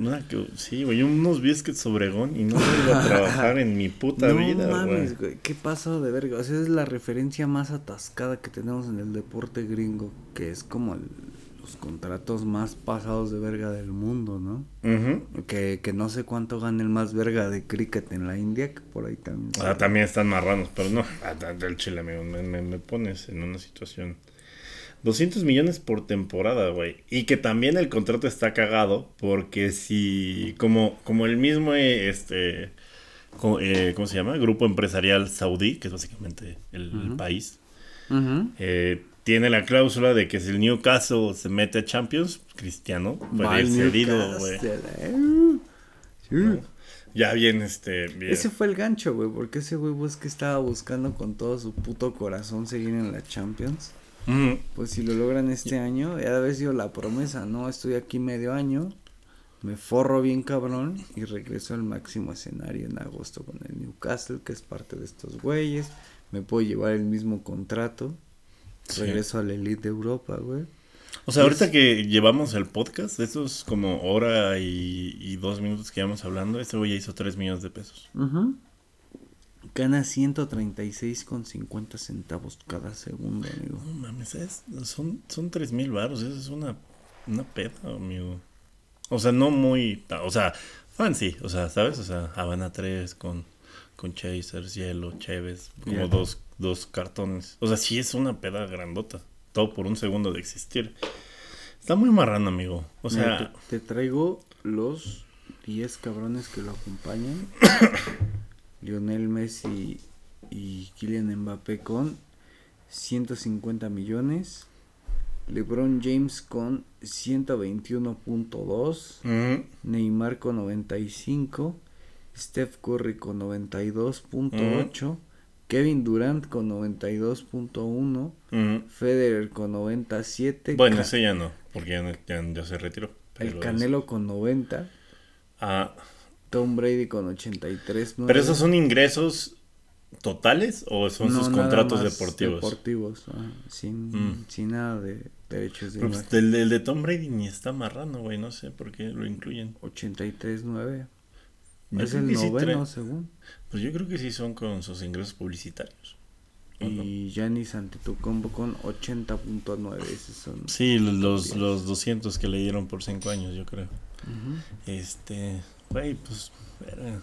sí, güey, unos biscuits Obregón y no vuelvo a trabajar en mi puta No vida, mames, güey. güey, qué pasado de verga. O sea, es la referencia más atascada que tenemos en el deporte gringo, que es como el- los contratos más pasados de verga del mundo, ¿no? Ujú. Que, que no sé cuánto gana el más verga de cricket en la India, que por ahí también. Ah, también están marranos, pero no, ah, del chile, amigo, me, me- me pones en una situación. 200 millones por temporada, güey. Y que también el contrato está cagado porque si, como, como el mismo, eh, este, eh, ¿cómo se llama? Grupo empresarial saudí, que es básicamente el, el país, Ujú. eh, tiene la cláusula de que si el Newcastle se mete a Champions, Cristiano Va puede ir cedido, güey. Eh. Sí. Ya bien, este, bien. Ese fue el gancho, güey, porque ese güey pues que estaba buscando con todo su puto corazón seguir en la Champions. Pues si lo logran este año, ya haber sido la promesa, ¿no? Estoy aquí medio año, me forro bien cabrón y regreso al máximo escenario en agosto con el Newcastle, que es parte de estos güeyes. Me puedo llevar el mismo contrato. Sí. Regreso a la elite de Europa, güey. O sea, ahorita Es- que llevamos el podcast, de esos como hora y, y dos minutos que llevamos hablando, este güey ya hizo 3 millones de pesos. Ujú. Gana 136,50 centavos cada segundo, amigo. No mames, es- son, son 3 mil baros, eso es una, una peda, amigo. O sea, no muy, o sea, fancy, o sea, ¿sabes? O sea, Habana 3 con, con chasers, hielo, cheves, como dos, dos cartones. O sea, sí es una peda grandota, todo por un segundo de existir. Está muy marrano, amigo. O sea, Mira, te, te traigo los 10 cabrones que lo acompañan. Lionel Messi y Kylian Mbappé con 150 millones. LeBron James con 121.2. ujú, Neymar con 95. Steph Curry con 92.8. Kevin Durant con 92.1. ujú. Federer con 97. Bueno, ese ya no, porque ya, no- ya- ya se retiró. el Canelo con 90. es- Ah, Tom Brady con 83. pero esos son ingresos totales o son sus contratos deportivos. Deportivos, ah, sin, Mm. sin nada de derechos de pues, el, el de Tom Brady ni está marrano, güey, no sé por qué lo incluyen. 83.9. Yo Es el noveno, según. Pues yo creo que sí son con sus ingresos publicitarios. ¿o no? Y Giannis Antetokounmpo con 80.9. Esos son. Sí, los, los 200 que le dieron por 5 años, yo creo. Este, güey, pues, verga.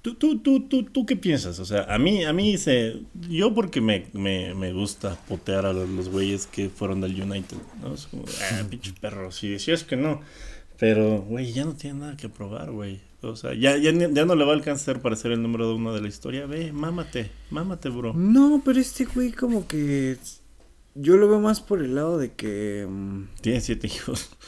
¿Tú, tú, tú, tú, tú qué piensas? O sea, a mí, a mí se... Yo porque me, me, me gusta potear a los, los güeyes que fueron del United, ¿no? Es como, ah, pinche perro, sí es que no. Pero, güey, ya no tiene nada que probar, güey. O sea, ya, ya, ya no le va a alcanzar para ser el número uno de la historia. Ve, mámate, mámate, bro. No, pero este güey como que... Yo lo veo más por el lado de que... mm, Tiene siete hijos.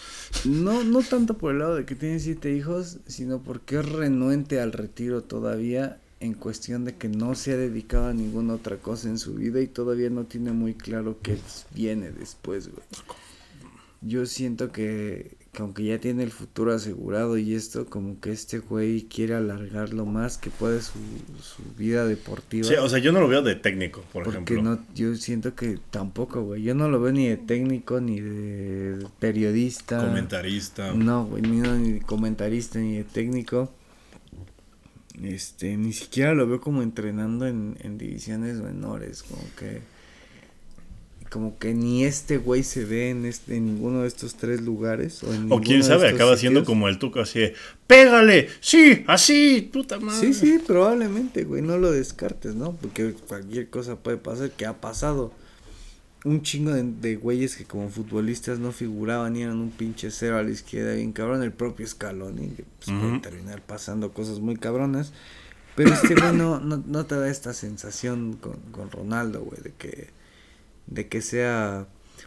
No, no tanto por el lado de que tiene siete hijos, sino porque es renuente al retiro todavía en cuestión de que no se ha dedicado a ninguna otra cosa en su vida y todavía no tiene muy claro qué viene después, güey. Yo siento que, que aunque ya tiene el futuro asegurado y esto, como que este güey quiere alargar lo más que puede su, su vida deportiva. Sí, o sea, yo no lo veo de técnico, por Porque ejemplo. no, yo siento que tampoco, güey. Yo no lo veo ni de técnico, ni de periodista. Comentarista. No, güey, ni, no, ni de comentarista, ni de técnico. Este, ni siquiera lo veo como entrenando en, en divisiones menores, como que... Como que ni este güey se ve en, este, en ninguno de estos tres lugares. O, en O quién sabe, acaba siendo como el tuco así de, ¡Pégale! ¡Sí! ¡Así! ¡Puta madre! Sí, sí, probablemente, güey, no lo descartes, ¿no? Porque cualquier cosa puede pasar, que ha pasado. Un chingo de, de güeyes que como futbolistas no figuraban y eran un pinche cero a la izquierda, bien cabrón, el propio Scaloni, que pues, puede terminar pasando cosas muy cabronas. Pero este güey no, no, no te da esta sensación con, con Ronaldo, güey, de que, de que sea,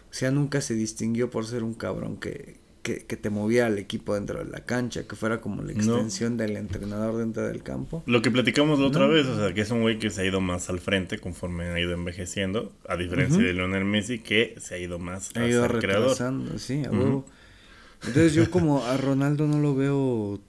o sea, nunca se distinguió por ser un cabrón que, que, que te moviera al equipo dentro de la cancha, que fuera como la No. extensión del entrenador dentro del campo. Lo que platicamos la otra No. vez, o sea, que es un güey que se ha ido más al frente conforme ha ido envejeciendo, a diferencia de Lionel Messi, que se ha ido más Ha ido creador. retrasando, sí, a huevo. Entonces yo como a Ronaldo no lo veo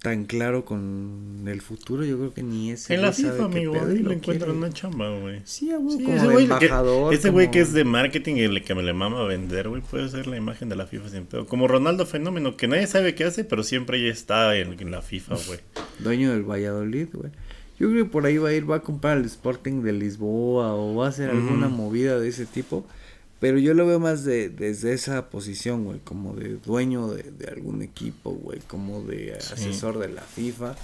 tan claro con el futuro, yo creo que ni ese En la FIFA, amigo, ahí lo le encuentran una chamba, güey. Sí, como güey que, embajador. ese güey que como- es de marketing y el que me le mama a vender, güey, puede ser la imagen de la FIFA sin pedo. Como Ronaldo Fenómeno, que nadie sabe qué hace, pero siempre ya está en, en la FIFA, güey. dueño del Valladolid, güey. Yo creo que por ahí va a ir, va a comprar el Sporting de Lisboa o va a hacer alguna movida de ese tipo. Pero yo lo veo más de, desde esa posición, güey, como de dueño de, de algún equipo, güey, como de Sí. asesor de la FIFA.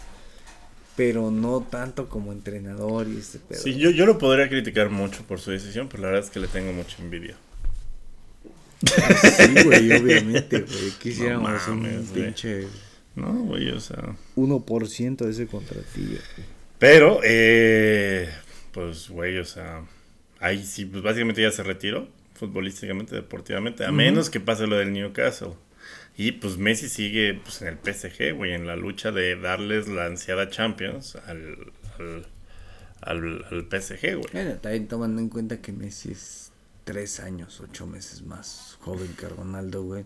Pero no tanto como entrenador y este pedo. Sí, yo, yo lo podría criticar mucho por su decisión, pero la verdad es que le tengo mucha envidia. Sí, güey, obviamente, güey. Quisiéramos No un güey. pinche No, güey, o sea... 1% de ese contratillo. Pero, eh, pues, güey, o sea, ahí sí, pues básicamente ya se retiró, futbolísticamente, deportivamente, a menos que pase lo del Newcastle. Y pues Messi sigue pues, en el PSG, güey, en la lucha de darles la ansiada Champions al, al, al, al PSG, güey. Bueno, también tomando en cuenta que Messi es tres años, ocho meses más joven que Ronaldo, güey.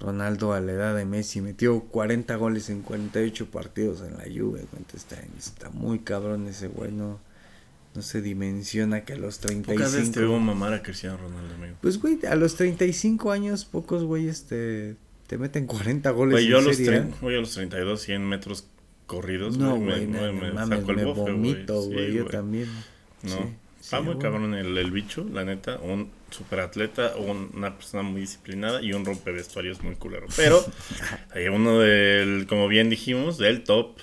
Ronaldo a la edad de Messi metió 40 goles en 48 partidos en la Juve, güey. Está, está muy cabrón ese güey, no, no se dimensiona que a los Pocas veces te 35... veo mamar a Cristiano Ronaldo, amigo. Pues, güey, a los 35 años pocos güeyes te, te meten 40 goles Güey, en yo a los, serie, tre- güey, a los 32, 100 metros corridos, No, me- güey, me, no, me no mames, saco el me bofe, güey. vomito, Sí, güey, yo güey. también. No, Sí, está sí, muy güey. cabrón el, el bicho, la neta, un superatleta, un- una persona muy disciplinada y un rompevestuarios muy culero. Pero hay uno del, como bien dijimos, del top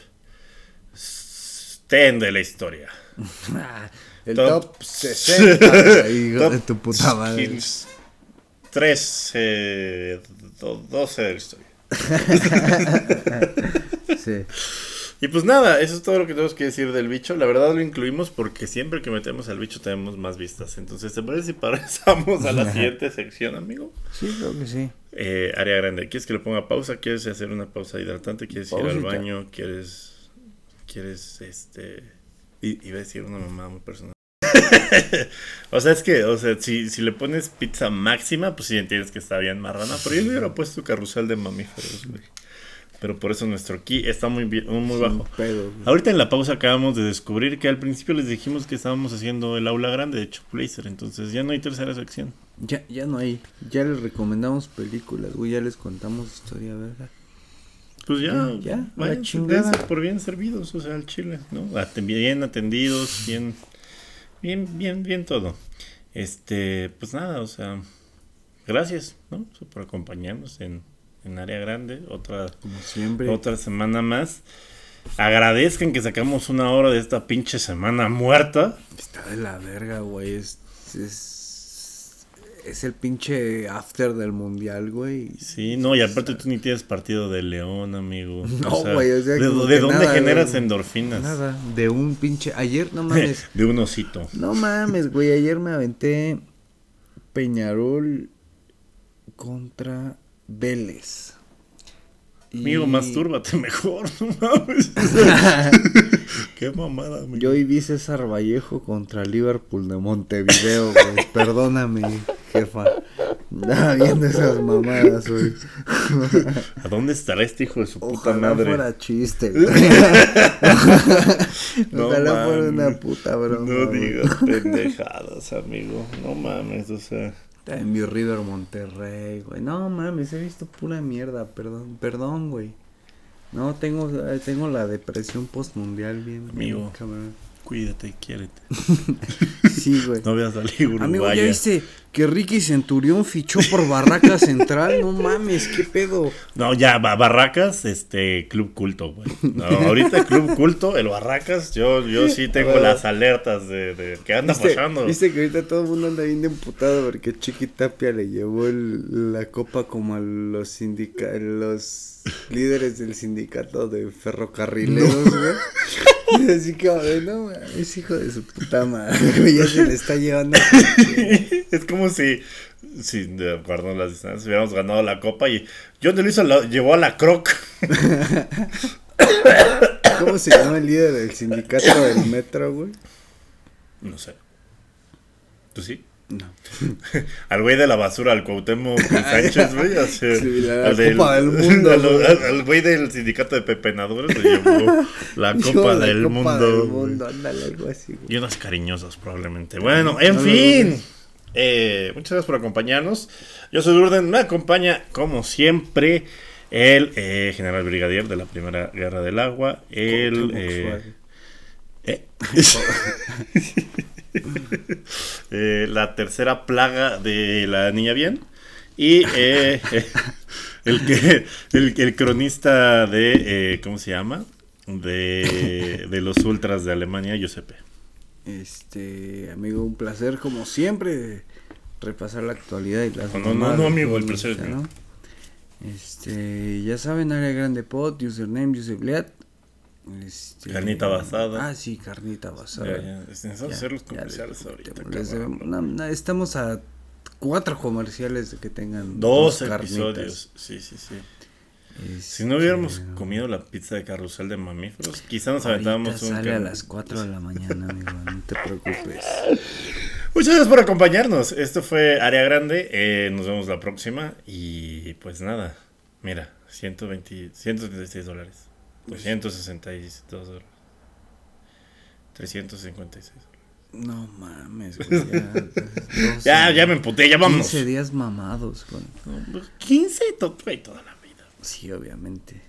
10 de la historia. El Top- top, 60, güey, hijo Top de tu puta madre. 13, 12 de la historia. Sí. Y pues nada, eso es todo lo que tenemos que decir del bicho. La verdad lo incluimos porque siempre que metemos al bicho tenemos más vistas. Entonces, ¿te parece si pasamos a la siguiente sección, amigo? Sí, creo que sí. Eh, área grande. ¿Quieres que le ponga pausa? ¿Quieres hacer una pausa hidratante? ¿Quieres ir al baño? ¿Quieres, quieres, este... i- Iba a decir una mamá muy personal. o sea, es que, o sea, si, si le pones pizza máxima, pues sí entiendes que está bien marrana. Pero yo le hubiera puesto carrusel de mamíferos, güey. Pero por eso nuestro ki está muy, bien- muy bajo. Pedo. Ahorita en la pausa acabamos de descubrir que al principio les dijimos que estábamos haciendo el aula grande de Chuck Blazer, entonces ya no hay tercera sección. Ya, ya no hay. Ya les recomendamos películas, güey. Ya les contamos historia, ¿verdad? Pues ya, Ya, ya, la chingada. dense por bien servidos, o sea, al chile, ¿no? Bien atendidos, bien, bien, bien, bien todo. Este, pues nada, o sea, gracias, ¿no? Por acompañarnos en, en área grande, otra, Como siempre. otra semana más. agradezcan que sacamos una hora de esta pinche semana muerta. Está de la verga, güey. Es, es, es el pinche after del mundial, güey. Sí, no, y aparte tú ni tienes partido de León, amigo. No, güey, o sea, ¿De, de dónde nada, generas endorfinas? Nada, de un pinche. Ayer, no mames. de un osito. no mames, güey. Ayer me aventé Peñarol contra Vélez. Y- Amigo, mastúrbate mejor, no mames. Qué mamada, amigo. Yo y vi César Vallejo contra Liverpool de Montevideo, güey. Perdóname, jefa. Andaba viendo esas mamadas hoy. ¿A dónde estará este hijo de su puta Ojalá madre? fuera chiste, güey. No Ojalá fuera una puta broma. No digas pendejadas, amigo. No mames, o sea. En mi River Monterrey, güey. No mames, he visto pura mierda, perdón, perdón, güey. No, tengo, eh, tengo la depresión postmundial bien. Amigo. bien. Cuídate, quiérete. Sí, güey. No veas a la Uruguaya. Amigo, ¿ya viste que Ricky Centurión fichó por Barraca Central? No mames, qué pedo. No, ya, Ba- Barracas, este, Club Culto, güey. No, ahorita Club Culto, el Barracas, yo, yo sí tengo Bueno. las alertas de, de qué anda ¿Viste, pasando. viste que ahorita todo el mundo anda bien emputado porque Chiqui Tapia le llevó el- la copa como a los sindica los líderes del sindicato de ferrocarrileros, güey. Así que, no es hijo de su puta madre, ya se le está llevando. es como si, si de acuerdo las distancias, hubiéramos ganado la copa y John de Luisa lo llevó a la Croc. ¿Cómo se llama el líder del sindicato del metro, güey? No sé. ¿Tú sí? No. Al güey de la basura, al Cuauhtémoc Sánchez, güey. Sí, la al Copa del Mundo, al- güey. del sindicato de pepenadores le llevó la Copa la del Copa Mundo. del güey. mundo, ándale, algo así, güey. Y unas cariñosas probablemente. Bueno, en no, fin. no. Eh, muchas gracias por acompañarnos. Yo soy Durden. Me acompaña, como siempre, el eh, general brigadier de la Primera Guerra del Agua. El. Eh, eh, la tercera plaga de la niña bien. Y el, que, el, el cronista de. ¿Cómo se llama? De, de los ultras de Alemania, Giuseppe. Este, amigo, un placer como siempre repasar la actualidad y las No, no, no, del amigo, el placer es mexicano. Este, ya saben, área grande pod, username, userleat. Este, Carnita basada. Ah, sí, carnita basada. Ya, ya, es necesario Ya, hacer los ya comerciales ahorita. debemos- no, no, estamos a cuatro comerciales de que tengan Dos carnitas. episodios. Sí, sí, sí. Este, Si no hubiéramos comido la pizza de carrusel de mamíferos, quizá nos ahorita aventábamos un. sale a las 4 de la mañana, amigo, no te preocupes. Muchas gracias por acompañarnos. Esto fue Área Grande. eh, nos vemos la próxima. Y pues nada. Mira, 120, 136 dólares. 262 dólares. 356. No mames, güey, ya, doce- Ya, ya me emputé, ya vamos. 15 días mamados con... 15 to- güey, toda la. Sí, obviamente.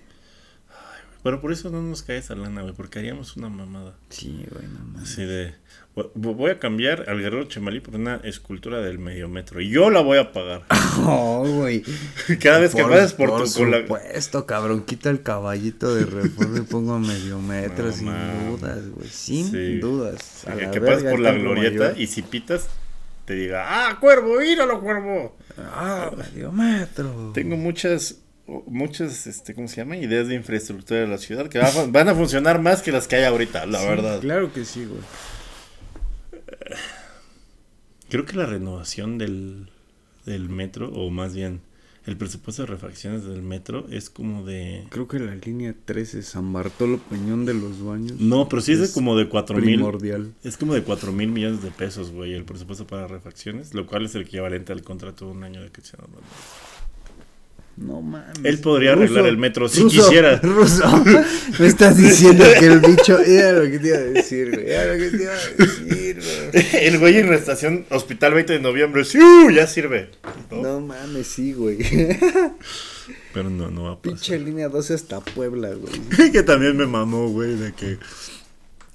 Pero por eso no nos cae esa lana, güey, porque haríamos una mamada. Sí, güey, no mames. Así de. vo- Voy a cambiar al guerrero Chemalí por una escultura del medio metro. Y yo la voy a pagar. Oh, güey. Cada vez que Por- pases por, por tu. la- supuesto, cabrón. Quita el caballito de reforma y pongo a medio metro No sin dudas, güey. Sin Sí. dudas. A que pases por la glorieta mayor. y si pitas, te diga: ¡Ah, cuervo! ¡Míralo, cuervo! Ah, medio metro. Tengo muchas. Muchas, este, ¿cómo se llama? Ideas de infraestructura de la ciudad que va a- van a funcionar más que las que hay ahorita, la Sí, verdad. Claro que sí, güey. Creo que la renovación del, del metro, o más bien el presupuesto de refacciones del metro, es como de. Creo que la línea 13, San Bartolo Peñón de los Baños. No, pero sí es, de como de 4 mil. Es como de 4 mil millones de pesos, güey, el presupuesto para refacciones, lo cual es el equivalente al contrato de un año de Cristiano Ronaldo. No mames. Él podría arreglar el metro si Ruso, quisiera. Ruso, me estás diciendo que el bicho. Era lo que te iba a decir, güey. Era lo que te iba a decir, güey. El güey en la estación Hospital 20 de noviembre, ¡sí! Ya sirve. ¿no? No mames, sí, güey. Pero no, no va a pasar. Pinche línea 12 hasta Puebla, güey. que también me mamó, güey, de que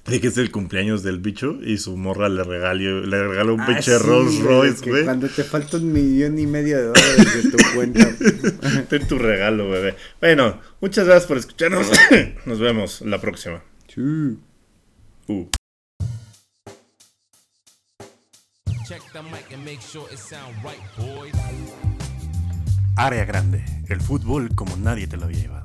de que es el cumpleaños del bicho y su morra le regaló, le regaló un Ah, pinche sí, Rolls güey, Royce, que güey. Cuando te falta un millón y medio de dólares de tu cuenta. Ten tu regalo, bebé. Bueno, muchas gracias por escucharnos. Nos vemos la próxima. Sí. Uh. Check the mic and make sure it sound right, boys. Área grande, el fútbol como nadie te lo había llevado.